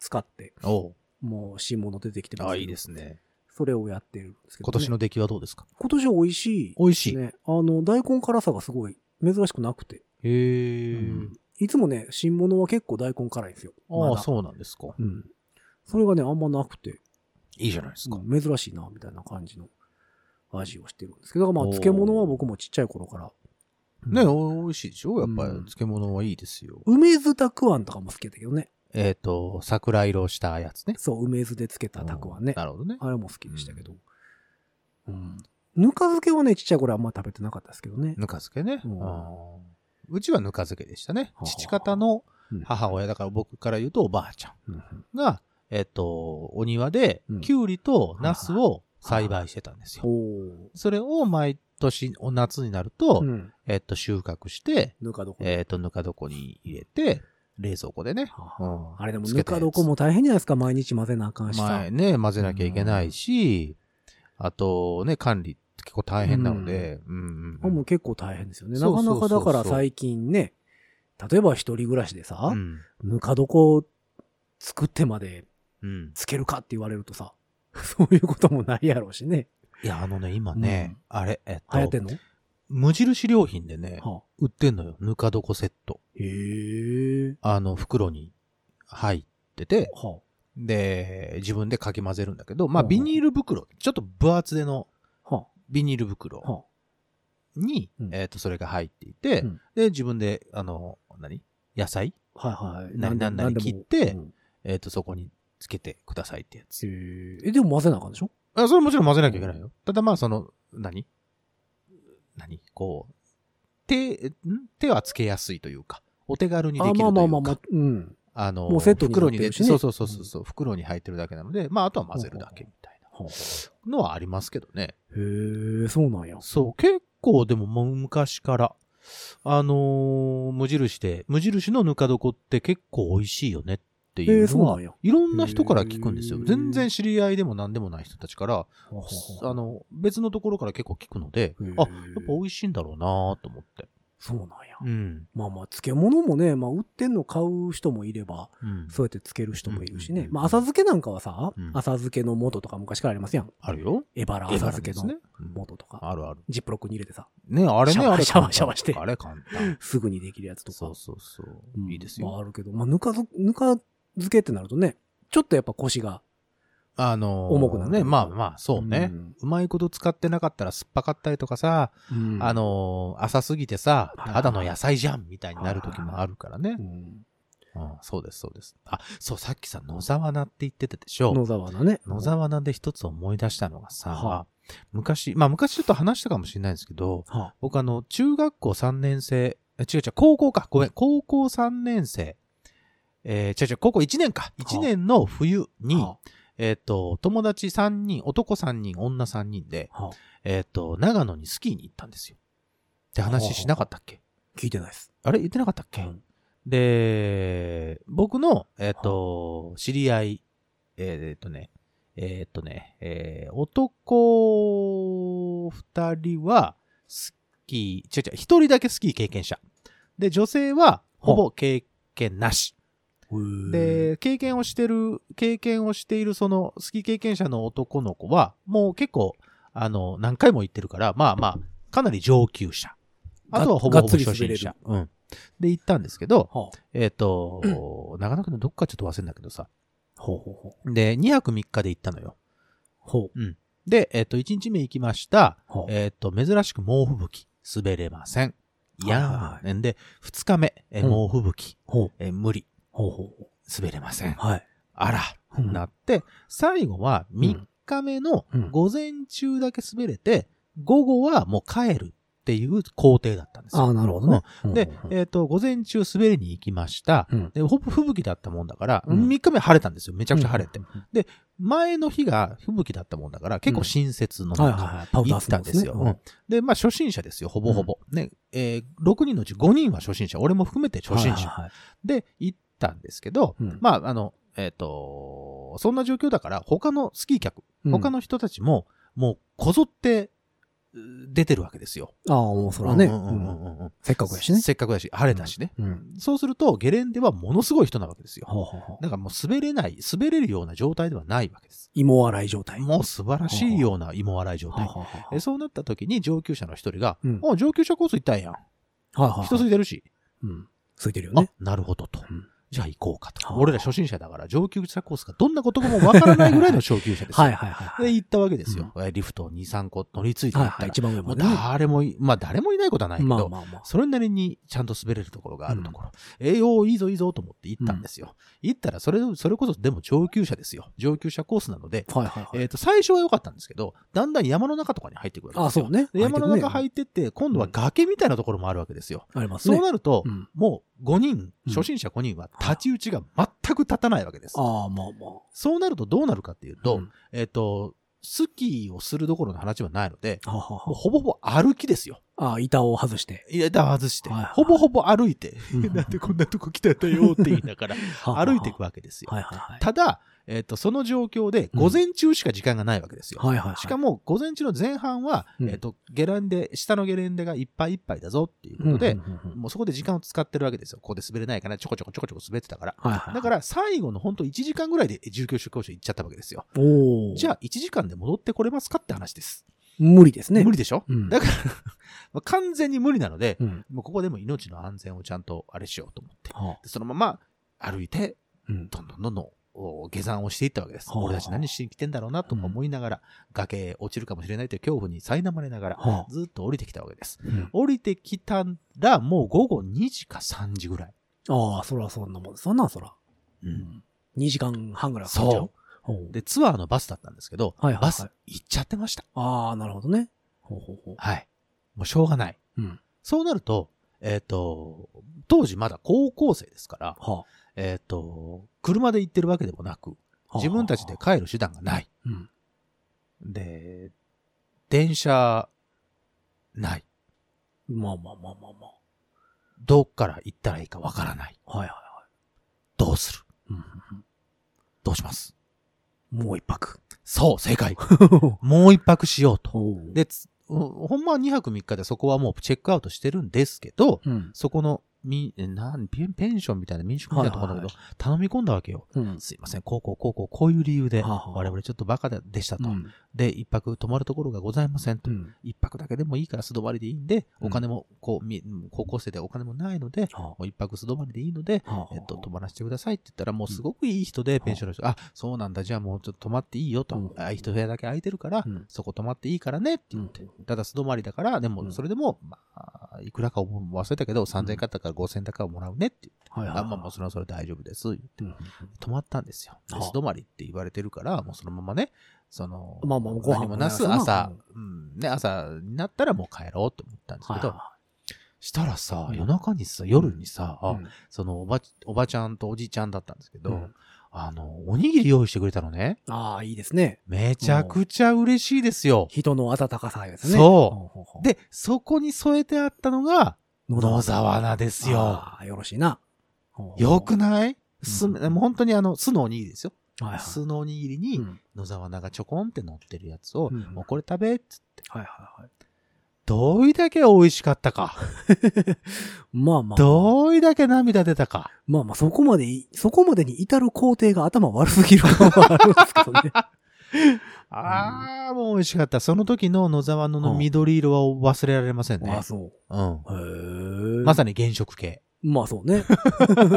使って、おうもう新物出てきてますああ、いいですね。それをやってるんですけど、今年の出来はどうですか？今年美味しい。美味しい。ね。あの、大根辛さがすごい珍しくなくて。へえ。うんいつもね、新物は結構大根辛いんですよ。ああ、そうなんですか。うん。それがね、あんまなくて、いいじゃないですか。うん珍しいな、みたいな感じの味をしてるんですけど、まあ、漬物は僕もちっちゃい頃から。ね、うん美味しいでしょ？やっぱりうん漬物はいいですよ。梅酢たくあんとかも好きだけどね。えっと、桜色したやつね。そう、梅酢で漬けたたくあんね。なるほどね。あれも好きでしたけど。うん。ぬか漬けはね、ちっちゃい頃あんま食べてなかったですけどね。ぬか漬けね。うんうちはぬか漬けでしたねは。あ父方のうん母親、だから僕から言うとおばあちゃうんんが、えっと、お庭でうん、きゅうりとナスを栽培してたんですよ。それを毎年、お夏になるとう、ん。えっと、収穫して、ぬか床。えっと、ぬか床に入れて、冷蔵庫でね。はあ。うん。あれでもぬか床も大変じゃないですか、毎日混ぜなあかんしね、混ぜなきゃいけないし、あとね、管理結構大変なので、うんうんあもう結構大変ですよね。なかなかだから最近ね、例えば一人暮らしでさ、うん。ぬか床作ってまでうん。つけるかって言われるとさ、そういうこともないやろうしね。いや、あのね、今ね、あれ、えっと、流行ってんの？無印良品でね、はあ、売ってんのよ。ぬか床セット。へえ。あの、袋に入ってて、はで、自分でかき混ぜるんだけど、まあ、ビニール袋、ちょっと分厚手のあ、はビニールあ、袋はに、うん。えっと、それが入っていて、うん。で、自分で、あの、何？野菜？あ、はいはい。なでなんなりでも。切ってうん。えっと、そこにつけてくださいってやつ。え、でも混ぜなあかんでしょ？あそれもちろん混ぜなきゃいけないよ。ただまあ、その、何？何？こう、手、ん？手はつけやすいというか、お手軽にできあ、るというか。まあまあまあまあ、うん。あの、もうセットにな袋に入ってるしねそうそうそうそうそう、袋に入ってるだけなので、まあ、あとは混ぜるだけみたいはなのはありますけどね。あ、へえ、そうなんや。そう、結構でももう昔から、あのー無印で、無印のぬか床って結構美味しいよねっていうのは、へーそうなんやいろんな人から聞くんですよ全然知り合いでも何でもない人たちから、はあの、別のところから結構聞くのであ、やっぱ美味しいんだろうなと思って。そうなんや。うん。まあまあ、漬物もね、まあ売ってんの買う人もいれば、うん。そうやって漬ける人もいるしね。うんまあ浅漬けなんかはさ、うん浅漬けの素とか昔からありますやん。あるよ。エバラ浅漬けの素とか。あるある。ジップロックに入れてさ、ね、あれね、あれシャワー シャワしてあれ簡単。すぐにできるやつとか。そうそうそうう。んいいですまあよ。あるけど、まあぬかず、ぬか漬けってなるとね、ちょっとやっぱ腰が。あのー重くなるね、まあまあ、そうねう。んうまいこと使ってなかったら酸っぱかったりとかさ、うんあ、のー浅すぎてさ、はいただの野菜じゃんみたいになる時もあるからねう。ん、うんそうです、そうです。あ、そう、さっきさ、野沢菜って言ってたでしょ。野沢菜ね。野沢菜で一つ思い出したのがさ、は昔、まあ昔ちょっと話したかもしれないんですけど、は僕あの、中学校3年生、え違う違う、高校か、ごめん、高校3年生、えー、違う違う、高校1年か、1年の冬に、はえっ、と、友達3人、男3人、女3人で、あはあ。えっ、と、長野にスキーに行ったんですよ。って話しなかったっけ？聞いてないです。あれ？言ってなかったっけ、うん。で、僕の、えっ、と、知り合い、えっ、とね、えっ、とね、えー男二人は、スキー、違う違う、一人だけスキー経験者。で、女性は、ほぼ経験なし。で、経験をしてる、経験をしているそのスキー経験者の男の子は、もう結構、あの、何回も行ってるから、まあまあ、かなり上級者。あとはほぼほぼ初。心者うん。で、行ったんですけど、はあ、えっ、と、長野県のどっかちょっと忘れんだけどさ。ほうほうほう。で、2泊3日で行ったのよ。ほう。で、えっ、と、1日目行きました。えっ、と、珍しく猛吹雪。滑れません。いやはいーん。で、2日目、えーうん猛吹雪。ほう。えー無理。ほうほうほ滑れませんう。。はい。あら、うんなって、最後は3日目のうん午前中だけ滑れて、午後はもう帰るっていう工程だったんですよ。ああ、なるほどね。で、えっ、と、午前中滑りに行きました。うん、で、ほぼ吹雪だったもんだから、うん3日目晴れたんですよ。めちゃくちゃ晴れて。うん前の日が吹雪だったもんだから、結構新雪の中、行ったんですよ。で、まあ初心者ですよ、ほぼほぼ。ね、えー6人のうち5人は初心者。俺も含めて初心者。で、行ったんですけど、うんまあ、あの、えっ、と、そんな状況だから、他のスキー客、うん他の人たちも、もう、こぞって、う出てるわけですよ。ああ、もうそれはね、うんうんうんうんうんうんせっかくやしね。せっかくだし、晴れたしね。うん。そうすると、ゲレンデはものすごい人なわけですよ。ほうほうほうだからもう滑れない、滑れるような状態ではないわけです。芋洗い状態。もう素晴らしいような芋洗い状態。ははははえそうなった時に上級者の一人が、うんお上級者コース行ったんやん。はいはいはい。人空いてるし。うん。ついてるよあね。、なるほどと。うんじゃあ行こうかと。はあ俺ら初心者だから上級者コースがどんなことかもわからないぐらいの上級者ですよ。はいはいはいはい。で、行ったわけですよ。えリフトを2、3個乗り継いで行ったら。はいはい。一番上もね。誰もい、まあ誰もいないことはないけど、まあまあまあ。それなりにちゃんと滑れるところがあるところ。えーよーいいぞいいぞと思って行ったんですよ。行ったら、それ、それこそでも上級者ですよ。上級者コースなので、はいはいはい。えっ、と、最初は良かったんですけど、だんだん山の中とかに入ってくるわけあですよ。そうね。で山の中入っってって、今度は崖みたいなところもあるわけですよ。ありますね。そうなると、うんもう5人、うん初心者5人は太刀打ちが全く立たないわけです。ああ、まあまあ。そうなるとどうなるかっていうと、うんえっ、と、スキーをするどころの話はないので、ははもうはほぼほぼ歩きですよ。ああ、板を外して。いや、だ外して、はいはいほぼほぼ歩いて、うん なんでこんなとこ来たんだよって言いながら 歩いていくわけですよ。はいはいはい。ただ、えっ、と、その状況で午前中しか時間がないわけですよ。はいはいはい。しかも、午前中の前半は、うんえっ、と、ゲランデ、下のゲレンデがいっぱいいっぱいだぞっていうこうん、とで、うんうんうんもうそこで時間を使ってるわけですよ。ここで滑れないかな、ちょこちょこちょこちょこ滑ってたから。はいはい。だから、最後の本当1時間ぐらいで住居出向所行っちゃったわけですよ。ら、おお。じゃあ、1時間で戻ってこれますかって話です。無理ですね。無理でしょ、うんだから まあ、完全に無理なので、うん。もうここでも命の安全をちゃんとあれしようと思って。はあでそのまま歩いて、うん。どんどんどんどんお下山をしていったわけです。はあ俺たち何しに来てんだろうなとか思いながら、崖落ちるかもしれないという恐怖に苛まれながら、はあずっと降りてきたわけです。うん降りてきたら、もう午後2時か3時ぐらい。ああ、そらそんなもん。そんなんそら。うん2時間半ぐらいかかっちゃう。で、ツアーのバスだったんですけど、はいはいはいバス行っちゃってました。ああ、なるほどね。ほうほうほう。はい。もうしょうがない。うん。そうなると、えっ、と、当時まだ高校生ですから、はえっ、と、車で行ってるわけでもなく、あ。自分たちで帰る手段がない。うん。で、電車、ない。まあまあまあまあまどっから行ったらいいかわからない。あ。はいはいはどうする？い。うんどうします？うんもう一泊。そう、正解。もう一泊しようと。で、つほほんまは2泊3日でそこはもうチェックアウトしてるんですけど、うん。そこの、み、えなんペンペンションみたいな民宿みたいなところだけど、はい頼み込んだわけよ。うん。すいません、こうこうこうこう、こういう理由で、我々ちょっとバカでしたと。うん。で、一泊泊まるところがございませんと。うん。一泊だけでもいいから素泊まりでいいんで、うんお金も、こう、み高校生でお金もないので、はもう一泊素泊まりでいいので、えっと、泊まらせてくださいって言ったら、もうすごくいい人で、ペンションの人、あ、そうなんだ、じゃあもうちょっと泊まっていいよと。うんあ一部屋だけ空いてるから、うんそこ泊まっていいからねって言って。うんただ素泊まりだから、でも、うんそれでも、まあ、いくらか忘れたけど、3000円買ったから5000円だからもらうねって言って。はいはいあ、まあまあ、それはそれ大丈夫です。言ってうん泊まったんですよ。ではあ素泊まりって言われてるから、もうそのままね、その、まあまあご飯も何もなす朝、うん、ね、朝になったらもう帰ろうって思ったんですけど、はしたらさ、うん夜中にさ、夜にさ、いはいあそのおば、おばちゃんとおじちゃんだったんですけど、うんあの、おにぎり用意してくれたのね。ああ、いいですね。めちゃくちゃ嬉しいですよ。人の温かさですね。そう、で、そこに添えてあったのが、野沢菜ですよ。ああ、よろしいな。よくない？す、うんもう本当にあの、酢のおにぎりですよ。はいはい酢のおにぎりにうん野沢菜がちょこんって乗ってるやつを、うんもうこれ食べっつって。はいはいはい。どういだけ美味しかったか。まあまあ。どういだけ涙出たか。まあまあ、そこまでい、そこまでに至る工程が頭悪すぎるのはあるんですけどね。ああ、もう美味しかった。その時の野沢菜の緑色は忘れられませんねああ、。そうん。う。へえ。まさに原色系。まあそうね。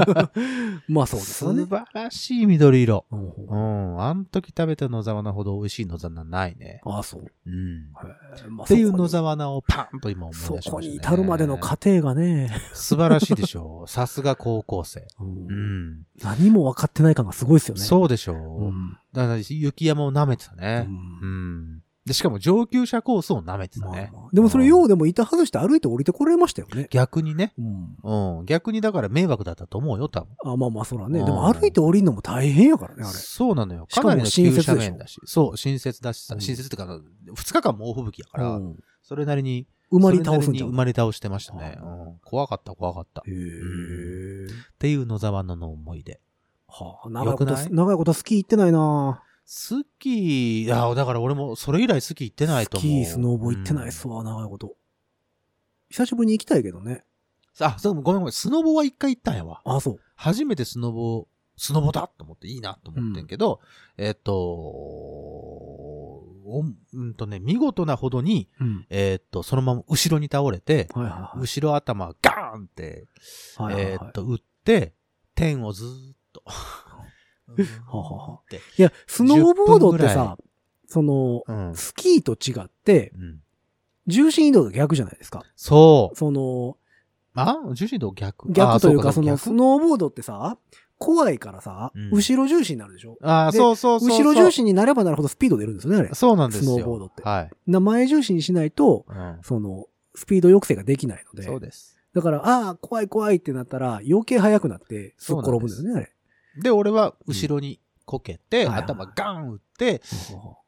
まあそうですよね素。晴らしい緑色。うんうん。あの時食べた野沢菜ほど美味しい野沢菜ないね。ああ、そう。うん。まあっていう野沢菜をパンと今思い出しそました、ね。こに至るまでの過程がね、素晴らしいでしょう。さすが高校生。うんうん。何も分かってない感がすごいですよね。そうでしょう。うん。だから雪山を舐めてたうね。んうん。で、しかも上級者コースを舐めてたね。まあまあでもそれようでも板外して歩いて降りてこれましたよね。逆にね。うん。うん。逆にだから迷惑だったと思うよ、多分。あ、まあまあ、そらね。うんでも歩いて降りるのも大変やからね、あれ。そうなのよ。しかなりの急斜面だし。そう、新雪だしさ、うん新雪ってか、二日間猛吹雪やから、うんそれなりに、埋まり倒すんじゃん。埋まり倒してましたね。ううん怖かった、怖かった。っへえ。ていう野沢菜の思い出。はあ、長いこと長いことスキー行ってないなスキー、いや、だから俺もそれ以来スキー行ってないと思う。スキー、スノーボー行ってないっすわ、長いこと。久しぶりに行きたいけどね。うんあ、そう、ごめんごめん。スノボは一回行ったんやわ。あ、そう。初めてスノボ、スノボだと思っていいなと思ってんけど、えっと、おうんとね、見事なほどに、うん。えっと、そのまま後ろに倒れて、はいはいはい。後ろ頭ガーンって、はいはいはいえーっと、打って、天をずーっと。ははは。いや、スノーボードって10分ぐらさ、その、うん。スキーと違って、うん重心移動が逆じゃないですか。そう。その、あ？重心と逆？逆というか、あその、逆？スノーボードってさ、怖いからさ、うん後ろ重心になるでしょ？あーでそうそうそうそう。後ろ重心になればなるほどスピード出るんですよね、あれ。そうなんですよ。スノーボードってはい。な前重心にしないと、うんその、スピード抑制ができないので。そうです。だから、ああ、怖い怖いってなったら、余計速くなって、すっ転ぶんですよね、あれ。で、俺は後ろにこけて、うん頭ガン打って、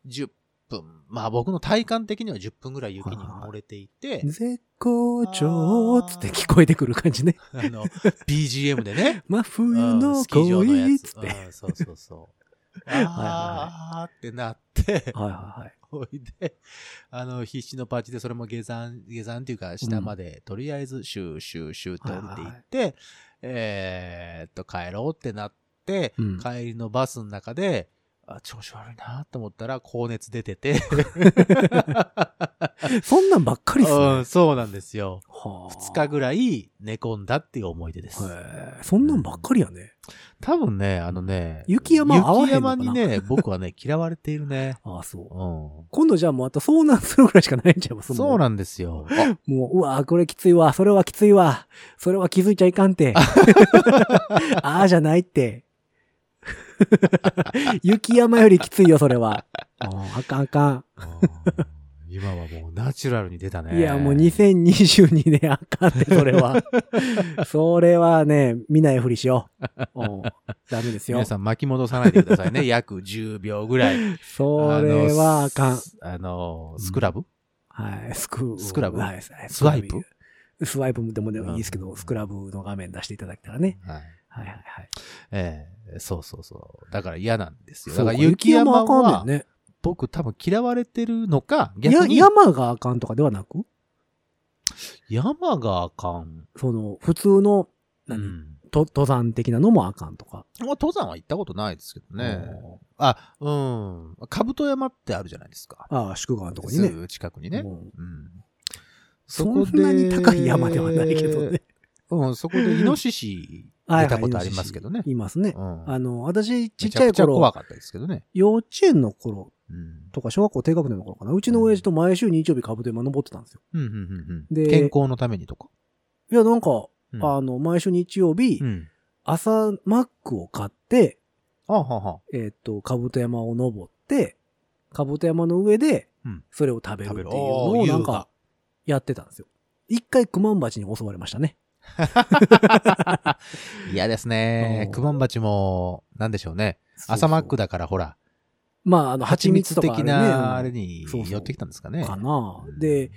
10分。まあ僕の体感的には10分ぐらい雪に埋もれていて、絶好調つって聞こえてくる感じね。あの、BGM でね、真冬うんの恋つって。うんそうそうそう。あーってなって、はいはいはい。ほいで、あの、必死のパッチでそれも下山、下山っていうか下まで、とりあえずシューシューシューって降りていって、えーっと、帰ろうってなって、うん帰りのバスの中で、あ、調子悪いなと思ったら高熱出てて、そんなんばっかりっすね。うん、そうなんですよ。はあ2日ぐらい寝込んだっていう思い出です。そんなんばっかりやね。多分ね、あのね、雪山は合わへんのかな雪山にね、僕はね、嫌われているね。ああ、そう。う今度じゃあもうあと遭難するぐらいしかないんちゃいます？ん。そうなんですよ。あ もう、うわこれきついわ。それはきついわ。それは気づいちゃいかんて。ああじゃないって。雪山よりきついよ、それは。ああかんあかん。うん今はもうナチュラルに出たね。いや、もう2022年あかんって、それは。それはね、見ないふりしよう。うんダメですよ皆。さん巻き戻さないでくださいね。約10秒ぐらい。それはあかん。スあの、スクラブ、はい、スクスクラブ？はい、スワイプ？スワイプでもでもいいですけど、うんスクラブの画面出していただけたらね。はい。はいはいはい。ええそうそうそう。だから嫌なんですよ。だから雪山は、ね。僕多分嫌われてるのか、や逆に山があかんとかではなく？山があかん。その、普通の、う何、ん。と登山的なのもあかんとか。まあ、登山は行ったことないですけどね。あ、うん。兜山ってあるじゃないですか。ああ、宿川のとこにねす。ぐ近くにね。うんうん。そんなに高い山ではないけどね。。うん、そこでイノシシ出たことありますけどね。いますね。うん。あの、私、ちっめちゃい頃、怖かったですけどね。幼稚園の頃うん。とか小学校低学年の頃かな。うちの親父と毎週日曜日カブト山登ってたんですよ。うん、うん、うん健康のためにとか。いや、なんか、うんあの、毎週日曜日、うん。朝マックを買って、あはは。えっ、と、カブト山を登って、カブト山の上でうん、それを食べるっていうのをなんかやってたんですよ。一回クマンバチに襲われましたね。嫌ですねう。んクマンバチも、なんでしょうね。朝マックだからほら、まあ、あの、蜂蜂蜜とかあれ蜜的ねな、あれにそうそう寄ってきたんですかね。かなうんで、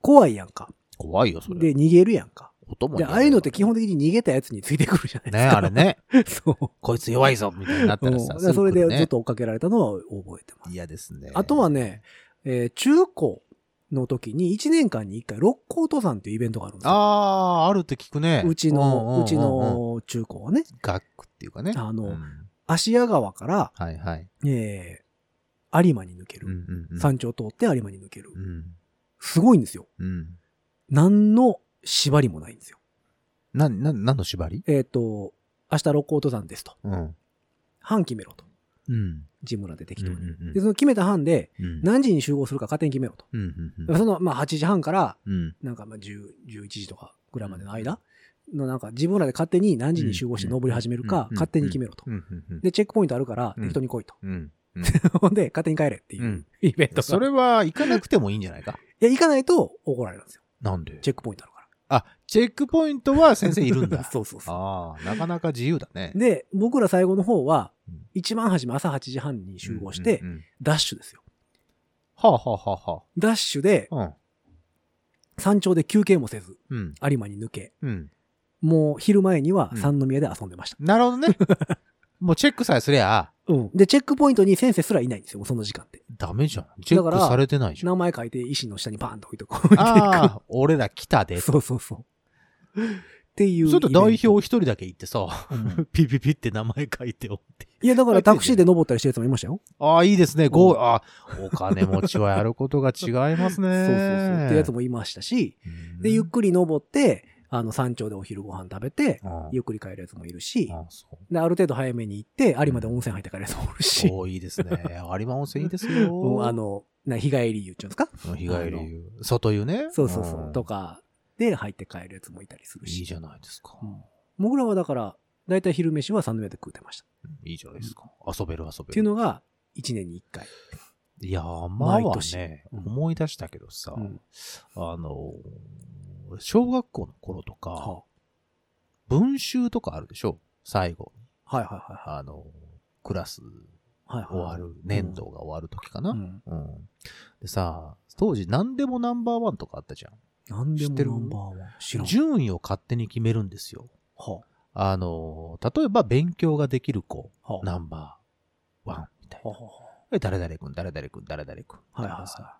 怖いやんか。怖いよ、それ。で、逃げるやんか。で、音も嫌だよああいうのって基本的に逃げたやつについてくるじゃないですね、か。あれ。ね。そう。こいつ弱いぞみたいになったらさ。うんだからそれでずっと。と追っかけられたのは覚えてます。嫌ですね。あとはね、えー中高の時に1年間に1回六甲登山っていうイベントがあるんですよ。あー、あるって聞くね。うちの、うち、の中高はね、学区っていうかね。あのうん芦屋川から、はいはい。えー、有馬に抜けうんる。うんうん。山頂通って有馬に抜けるう。ん。すごいんですよ。うん。何の縛りもないんですよ。な、な、何の縛り？えっ、と、明日六甲登山ですと。うん。班決めろと。うん。ジムラで適当に。うんうんうんで、その決めた班で、うん。何時に集合するか勝手に決めろと。うんうんうんその、まあ、8時半から、うん。なんか、まあ、10、11時とかぐらいまでの間の、なんか、自分らで勝手に何時に集合して登り始めるか、うん勝手に決めろと。うんうんうん。で、チェックポイントあるから、うん適当に来いと。ほんで、勝手に帰れっていううんイベントが。それは行かなくてもいいんじゃないか？いや、行かないと怒られるんですよ。なんで？チェックポイントあるかあ、チェックポイントは先生いるんら。だ。そうそうそああ、なかなか自由だねう。。で、僕ら最後の方はうん、一番初め朝8時半に集合してダッシュですよ。はあはあはあはダッシュで、あ。山頂で休憩もせず。有馬に抜け、うん。もう昼前にはうん三宮で遊んでました。なるほどね。もうチェックさえすりゃ、うん。で、チェックポイントに先生すらいないんですよ、その時間って。ダメじゃん。チェックされてないじゃん。名前書いて石の下にパーンと置いとこう。ああ、俺ら来たで。そうそうそう。っていう。ちょっと代表一人だけ行ってさ、うん ピピピって名前書いておって。いや、だからタクシーで登ったりしてるやつもいましたよ。ああ、いいですね。ゴー、うんああ、お金持ちはやることが違いますね。そうそうそう。ってやつもいましたし、うんで、ゆっくり登って、あの、山頂でお昼ご飯食べて、ゆっくり帰るやつもいるし、で、ある程度早めに行って、有馬で温泉入って帰るやつもいるし、おーいいですね。有馬温泉いいですうんよ。あの、な日帰り湯っていうんですか？日帰り湯。外湯ね。そうそうそう。んとかで入って帰るやつもいたりするし。いいじゃないですか。うん僕らはだから、だいたい昼飯は三宮で食うてました。っいいじゃないですか。遊べる遊べる。ていうのが、一年に一回。山毎年はね、うん思い出したけどさ、うんあの、小学校の頃とか、は文集とかあるでしょ？最後はいはいはいあの、クラスはい。はい終わる、年度が終わる時かな、うん。うん。でさ、当時何でもナンバーワンとかあったじゃん。なんでもナンバーワン。知らん。順位を勝手に決めるんですよ。はあの、例えば勉強ができる子、あはあナンバーワンみたいな。はあはえ誰々君、誰々君、誰々君。はいはいはいさ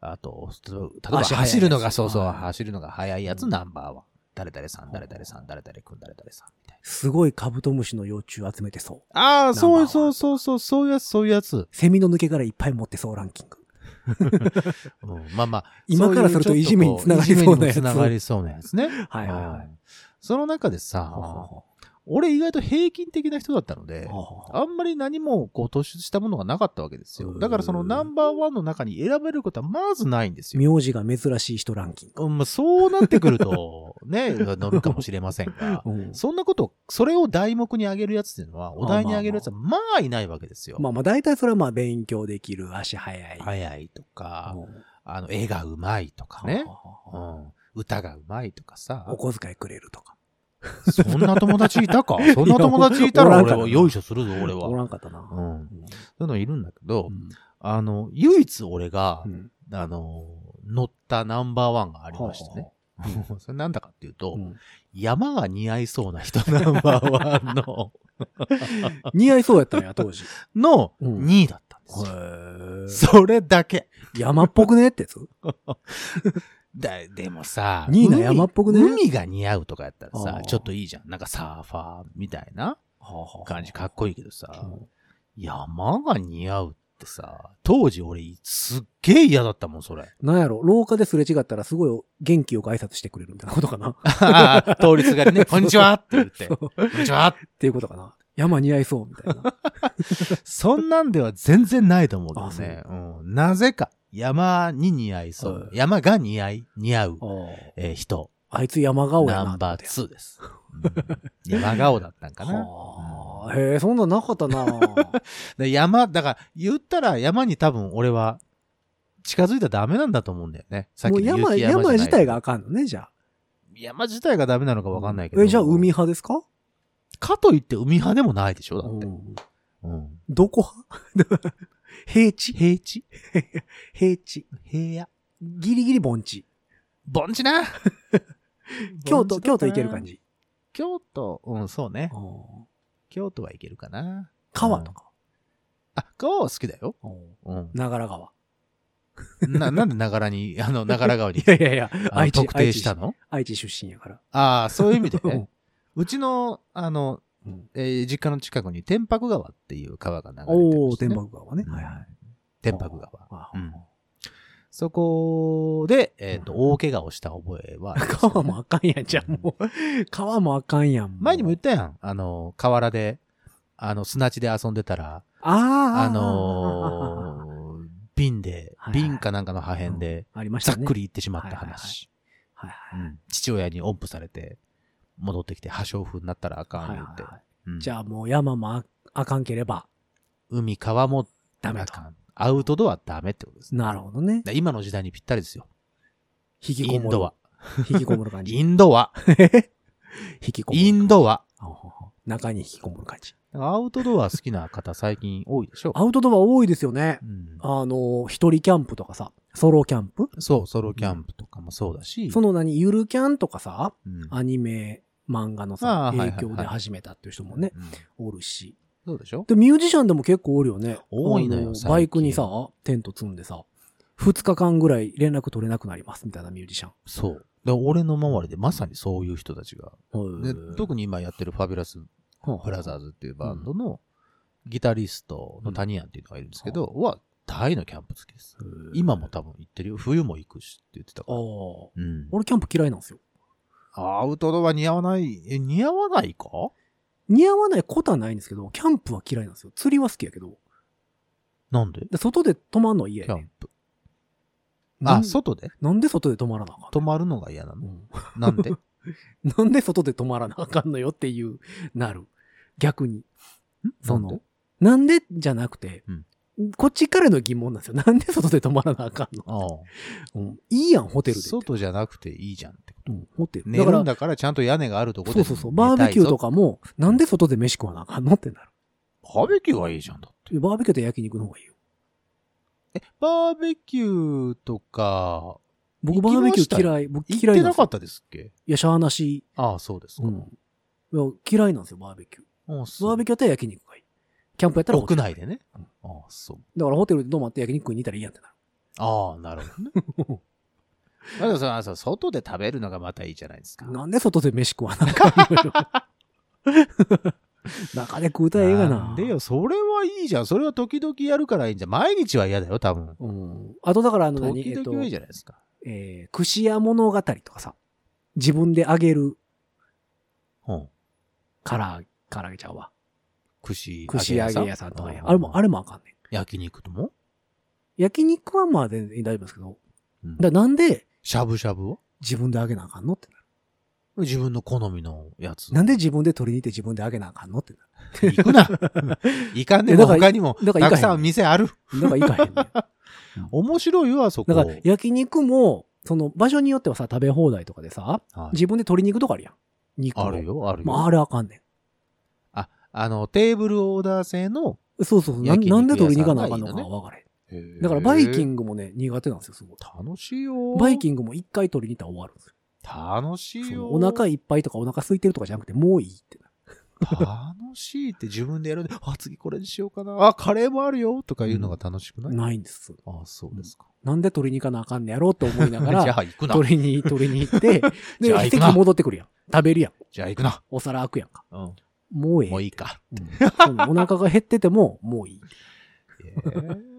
あと、例えば足速いやつ走るのが、そうそう、はい走るのが速いやつ、うんナンバーワン。誰々さん、誰々さん、誰々君、誰々さん、みたいすごいカブトムシの幼虫集めてそう。な。ああ、そうそうそうそう、そういうやつ、そういうやつ。セミの抜け殻いっぱい持ってそうランキング。うんまあまあ。今からするといじめにつながりそうなやつつながりそうなやつね。はいはいはいうんその中でさ、は俺意外と平均的な人だったのであ、んまり何もこう突出したものがなかったわけですよ。だからそのナンバーワンの中に選べることはまずないんですよ。名字が珍しい人ランキング。うんまあ、そうなってくると、ね、乗るかもしれませんが、うんそんなこと、それを題目に挙げるやつっていうのは、お題に挙げるやつはまあいないわけですよ。まあまあ大体それはまあ勉強できる、足早い。早いとか、うんあの、絵がうまいとかねは、あうん、歌がうまいとかさあ、お小遣いくれるとか。そんな友達いたか？そんな友達いたら俺はよいしょするぞ、俺おは。らんかったな。うん。うんそういうのいるんだけどう、んあの、唯一俺がう、んあの、乗ったナンバーワンがありましてね。それなんだかっていうと、うん山が似合いそうな人ナンバーワンの、似合いそうやったんや、当時。のうん2位だったんですよ。へそれだけ。山っぽくね？ってやつ？だ、でもさ、ニーナ海山っぽくね？海が似合うとかやったらさちょっといいじゃん。なんかサーファーみたいな感じかっこいいけどさ、山が似合うってさ、当時俺すっげえ嫌だったもん、それ。なんやろ、廊下ですれ違ったらすごい元気よく挨拶してくれるみたいなことかな。通りすがりね、こんにちはって言って、こんにちはっていうことかな。山似合いそうみたいな。そんなんでは全然ないと思うけどね。うん。なぜか、山に似合いそう。はい山が似合い、似合う、あえー人。あいつ山顔やな。ナンバー2です。うん山顔だったんかな。はあ、へえ、そんなんなかったな で山、だから、言ったら山に多分俺は近づいたらダメなんだと思うんだよね。さっきの山、雪山自体があかんのね、じゃあ。山自体がダメなのかわかんないけど。え、じゃあ海派ですかかといって海派でもないでしょだって。うんうん。どこ派？平地平地 平地。平野ギリギリ盆地。盆地な 京都、京都行ける感じ。じ。京都、うん、そうね。うん京都はいけるかな。川とか。あ、川は好きだよ。うんうん。長良川。な、なんでながらに、あの、長良川に？いやいやいや、愛知、特定したの？愛知出身やから。ああ、そういう意味でうんね。うちの、あの、うんえー実家の近くに天白川っていう川が流れてるね。天白川ね。うんはいはい。天白川。あうんそこで、えっ、と、大怪我をした覚えはね、川もあかんやん、じゃあもう。川もあかんやん。前にも言っったやん。あの、河原で、あの、砂地で遊んでたら、ああ、あのー瓶で瓶かなんかの破片で。ざっくり言ってしまった話。はいはい。うん父親に音符されて、戻ってきて破傷風になったらあかんはい言って。はいはいうんじゃあもう山もああかんければ海、川もダメかんアウトドアダメってことですね。なるほどね。だ今の時代にぴったりですよ。引きこもる。インドは。引きこもる感じ。インドは。引きこもる。インドは。ほうほうほう中に引きこもる感じ。アウトドア好きな方最近多いでしょ。アウトドア多いですよねう。んあの、一人キャンプとかさ、ソロキャンプ？そう、ソロキャンプとかもそうだし。その何、ゆるキャンとかさ、うんアニメ、漫画のあさ、影響で始めたっていう人もね、うんおるし。そうでしょ？で、ミュージシャンでも結構おるよね。多いのよバイクにさ、テント積んでさ、二日間ぐらい連絡取れなくなりますみたいなミュージシャン。そう。で俺の周りでまさにそういう人たちが。特に今やってるファビュラス・ブラザーズっていうバンドのギタリストのタニアンっていうのがいるんですけど、は大のキャンプ好きです。今も多分行ってるよ。冬も行くしって言ってたから。うん。俺キャンプ嫌いなんですよ。アウトドア似合わない、え、似合わないか？似合わないことはないんですけど、キャンプは嫌いなんですよ。釣りは好きやけど。なんで？で外で泊まんのは嫌やねキャンプ。あ、外で？なんで外で泊まらなあかんの？泊まるのが嫌なの？うん。なんで？なんで外で泊まらなあかんのよっていう、なる。逆に。その、なんでじゃなくて、うんこっちからの疑問なんですよ。なんで外で泊まらなあかんの、ああうん、いいやん、ホテルで。外じゃなくていいじゃんってこと。うん、ホテル。寝だから、るんだからちゃんと屋根があるとこでそうそうそう。バーベキューとか。かも、なんで外で飯食わなあかんの？ってなる。バーベキューはいいじゃんだって。バーベキューと焼肉の方がいいよ。え、バーベキューとか、僕バーベキュー嫌い。僕嫌いなんですよてなかっ。たですっけ？いや、しゃーなし。ああ、そうですか。うん。いや、嫌いなんですよ、バーベキュー。ああバーベキューやったら焼肉がいい。キャンプやったら屋内でね。うんああ、そう。だからホテルで泊まって焼肉食いに行ったらいいやんってなる。ああ、なるほどね。だけどさ、さ外で食べるのがまたいいじゃないですか。なんで外で飯食わなあかんのよ。中で食うたらええがな。なんでよ、それはいいじゃん。それは時々やるからいいんじゃん。毎日は嫌だよ、多分。うん。あとだからあの何、えっと時々、はいいじゃないですか。えー、串屋物語とかさ、自分で揚げるうん。から、唐揚げちゃうわ。串串揚げ屋さんとかや。うんあれも、あれもあかんねん。焼肉とも？焼肉はまあ全然大丈夫ですけど、うんだなんでしゃぶしゃぶは自分で揚げなあかんのってなる？自分の好みのやつ。なんで自分で取りに行って自分で揚げなあかんのってなる？行くな。行かんねえ。えだから他にも、たくさん店ある。だから行かへんねん。面白いわ、そこ。だから焼肉も、その場所によってはさ、食べ放題とかでさ、はい自分で鶏肉とかあるやん。肉をある。よ、あるよ。まあ、あれあかんねあ、あの、テーブルオーダー制の、ん。そうそうそう。ななんで鶏肉屋さがなあかんのか分からへん。だからバイキングもね、苦手なんですよ、すごい。楽しいよ。バイキングも一回取りに行ったら終わるんですよ。楽しいよ。お腹いっぱいとかお腹空いてるとかじゃなくて、もういいってな。楽しいって自分でやるんで、あ、次これにしようかな。あ、カレーもあるよとかいうのが楽しくない、ないんです。あ、そうですか。なんで取りに行かなあかんねやろうと思いながじゃら、あ行くな。取りに、取りに行って、でじゃあ、行くな席戻ってくるやん。食べるやん。じゃあ行くな。お皿開くやんか。うん。もうええ。もういいか。うんお腹が減ってても、もういい。えー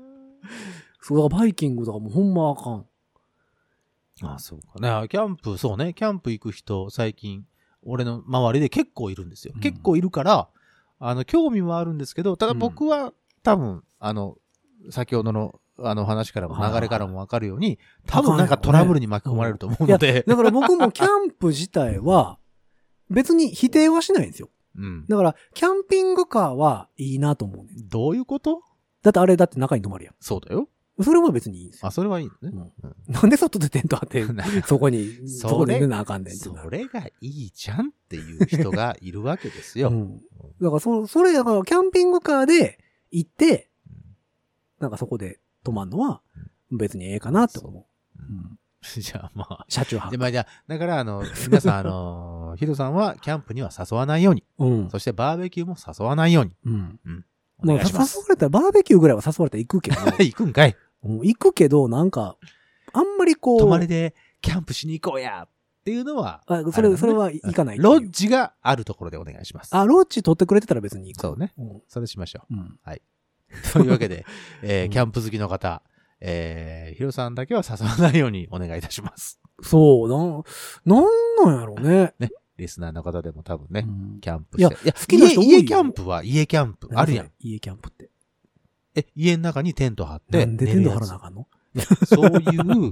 そう、だからバイキングとかもうほんまあかん。あ、そうかね。キャンプ、そうね。キャンプ行く人、最近、俺の周りで結構いるんですよ。うん結構いるから、あの、興味もあるんですけど、ただ僕は、多分、あの、先ほどの、あの話からも流れからもわかるように、多分なんかトラブルに巻き込まれると思うので、だから僕もキャンプ自体は、別に否定はしないんですよ。うん。だから、キャンピングカーはいいなと思うねん。どういうこと？だってあれだって中に泊まるやそうだよ。ん。それは別にいいんですよ。あ、それはいいのね。うんうんなんで外でテント張って、そこに、そこで寝なあかんねんそ。れがいいじゃんっていう人がいるわけですよ。うん。だから、そ、それ、だから、キャンピングカーで行って、なんかそこで泊まるのは、別にええかなって思う。うん。じゃあまあ。車中泊で、。まあじゃあ、だからあの、皆さんあの、ヒロさんはキャンプには誘わないように、うん。そしてバーベキューも誘わないように。うん。おなんか誘わ。れたら、バーベキューぐらいは誘われたら行くけど、行くんかいうん行くけど、なんか、あんまりこう、泊まりでキャンプしに行こうやっていうのは、あそれ、それは行かないロッジがあるところでお願いします。あ、ロッジ取ってくれてたら別に行く。そうね。うん。それしましょうん。う。というわけで、えーうんキャンプ好きの方、えー、ヒロさんだけは誘わないようにお願いいたします。そう、なん、なんなんやろうね。リスナーの方でも多分ね、うんキャンプいやして。好きな人多いよ家家キャンプは家キャンプ。あるやん。。家キャンプって。え、家の中にテント張って。なんでテント張らなあかんの？そうい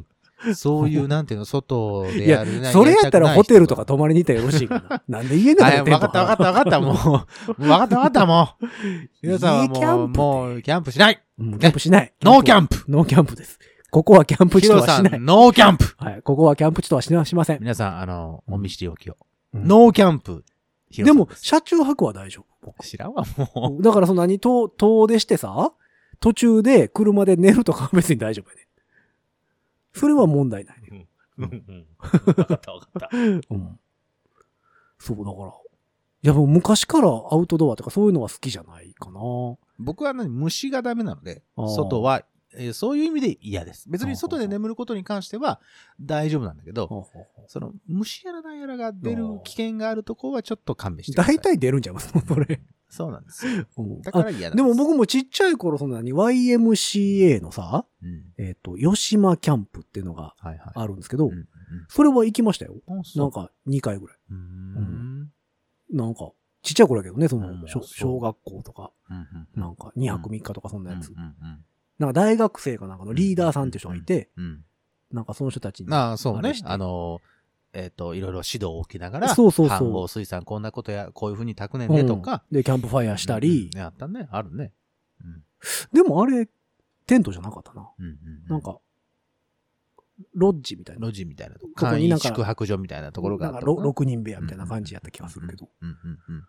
う、そういう、なんていうの、外でいややる、それやったらホテルとかと泊まりに行ったらよろしいかな。なんで家のあ、中でテントわかったわかったわかった、もう。わかったわかった、もう。皆さんはもう、もう、キャンプしないうんキャンプしない。ノーキャンプノーキャンプです。ここはキャンプ地とはしない。ノーキャンプはい。ここはキャンプ地とはしなしません。皆さん、あの、お見知りおきを。うんノーキャンプ。ヒロでも、車中泊は大丈夫。僕知らんわ、もだからその何、遠、遠出してさ、途中で車で寝るとかは別に大丈夫やね。それは問題ないね。う。うんうんわかったわかった。うん。そう、だから。いや、もう昔からアウトドアとかそういうのは好きじゃないかな。僕は何？虫がダメなので外は、えーそういう意味で嫌です。別に外で眠ることに関しては大丈夫なんだけど、その虫やらなんやらが出る危険があるとこはちょっと勘弁してください。大体出るんちゃいますそれ。そうなんですよ。うんだから嫌なんでも僕もちっちゃい頃、そんなに YMCA のさ、うん。えっ、と、吉島キャンプっていうのがはいはい。あるんですけど、うんうんそれは行きましたよ。なんか2回ぐらい。うーん。なんか、ちっちゃい頃やけどね、その、うん小学校とか、うんうんなんか2泊3日とかそんなやつ。うんうんなんか大学生かなんかのリーダーさんっていう人がいて、うんうんなんかその人たちに。ああ、そうねあの、えっ、と、いろいろ指導を受けながら、そうそうそう水産こんなことや、こういうふうに炊くねんねとか、で、キャンプファイヤーしたり、うんうんあったね。あるね。うん。でもあれ、テントじゃなかったな。うんうんなん、か、ロッジみたいな。路地みたいなとこ、ここ簡易になんか宿泊所みたいなところがあったのかな。6人部屋みたいな感じやった気がするけど。うんうんうん。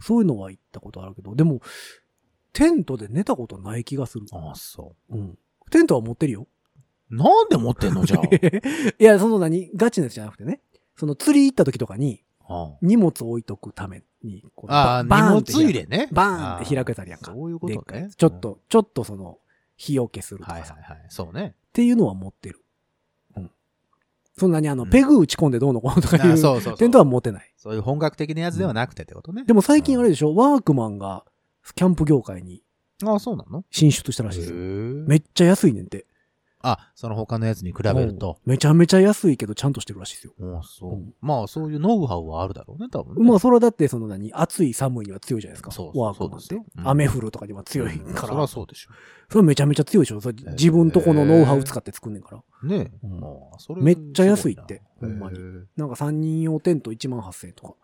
そういうのは行ったことあるけど、でも、テントで寝たことない気がする。ああ、そうん。テントは持ってるよ。う。なんで持ってんの？じゃ いや、その何、ガチなやつじゃなくてね。その釣り行った時とかに、あ。荷物置いとくために、ああ、バ荷物入れね。バーンって開くやつあるやんか。そういうことね。ちょっと、ちょっとその、日よけするうん。とかさ。はいはいはい。そうね。っていうのは持ってる。うん。そんなにあの、うんペグ打ち込んでどうのこうのとかいう、そうそうそう。テントは持ってない。そういう本格的なやつではなくてってことね。でも最近あれでしょ、ワークマンが、キャンプ業界にああ、そうなの？進出したらしいですめっちゃ安いねんて。あ、その他のやつに比べると。うんめちゃめちゃ安いけどちゃんとしてるらしいですよ。そう。うんまあ、そういうノウハウはあるだろうね、多分ね。まあ、それはだって、その何、暑い寒いには強いじゃないですか。そうそうワークマンってそうですよ。うん雨降るとかには強いから。そりゃそうでしょ。それめちゃめちゃ強いでしょ。それー自分とこのノウハウ使って作んねんから。ねえ。うんまあそれめっちゃ安いってすごいなほんまにへえうんなんか3人用テント1万8000円とか。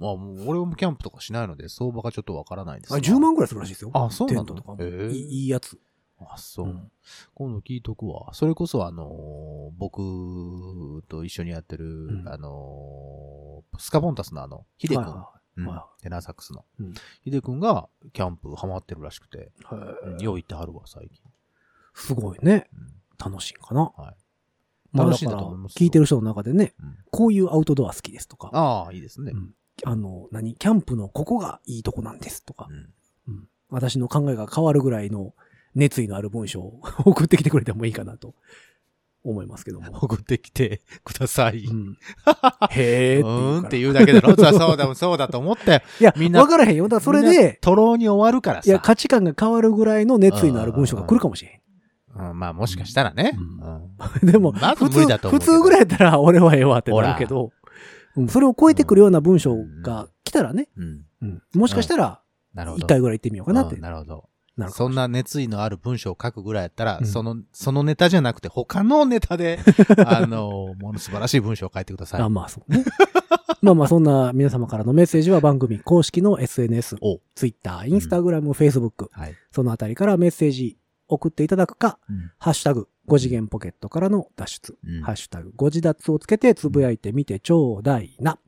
まあ、もう俺もキャンプとかしないので、相場がちょっとわからないですあ、が10万ぐらいするらしいですよ。あ、そうなのテントとかも。へえいいいいやつ。あ、そう。うん。今度聞いとくわ。それこそ、あのー僕と一緒にやってる、ん。あのースカボンタスのあの、ヒデ君、はいはうん。はテナーサックスの。うん。ヒデ君がキャンプハマってるらしくて、いはいうんよう行ってはるわ、最近。すごいね。うん。楽しいんかな。はい。楽しいんだと思いますよ。聞いてる人の中でね、うん。こういうアウトドア好きですとか、ああ、いいですね。うん。あの、何、キャンプのここがいいとこなんですとか。う、ん。うん。私の考えが変わるぐらいの熱意のある文章を 送ってきてくれてもいいかなと思いますけども。送ってきてください。う。う んへーって言うんって言うだけだろそうそうだ、そうだと思ったよ。いや、みんなわからへんよ。だからそれで、トロに終わるからさ。いや、価値観が変わるぐらいの熱意のある文章が来るかもしれうん、まあもしかしたらね。うん。でも、まず普通、だと普通ぐらいやったら俺はええわってなるけど、うんそれを超えてくるような文章が来たらね、うん。うんもしかしたら。一回ぐらい行ってみようかなってうんなるほど。そんな熱意のある文章を書くぐらいやったら、うんその、そのネタじゃなくて他のネタで、あの、もの素晴らしい文章を書いてください。あ、まあそうね。まあまあそんな皆様からのメッセージは番組公式の SNS、お Twitter、Instagram、Facebook、はい。そのあたりからメッセージ送っていただくか、うんハッシュタグ、5次元ポケットからの脱出、うんハッシュタグ、ご自立をつけてつぶやいてみてちょうだいな。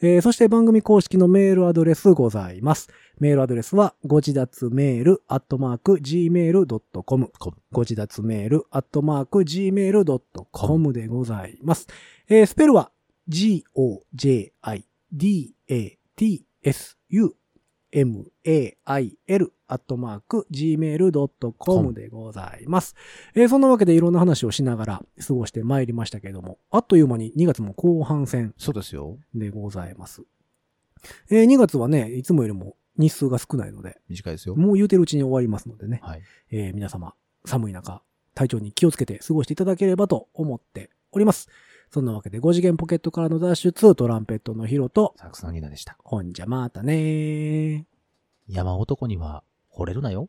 えーそして番組公式のメールアドレスございます。メールアドレスは、ご自立メール、アットマーク、gmail.com。ご自立メール、アットマーク、gmail.com でございます。えースペルは、g-o-j-i-d-a-t-s-u-m-a-i-l アットマーク gmail.com でございます。えーそんなわけでいろんな話をしながら過ごしてまいりましたけれども、あっという間に2月も後半戦そうですよ。でございます。えー2月はね、いつもよりも日数が少ないので、短いですよ。もう言うてるうちに終わりますのでね、はい。えー皆様、寒い中、体調に気をつけて過ごしていただければと思っております。そんなわけで5次元ポケットからの脱出、トランペットのヒロと、サックスのニーナでした。ほんじゃまたねー。山男には惚れるなよ。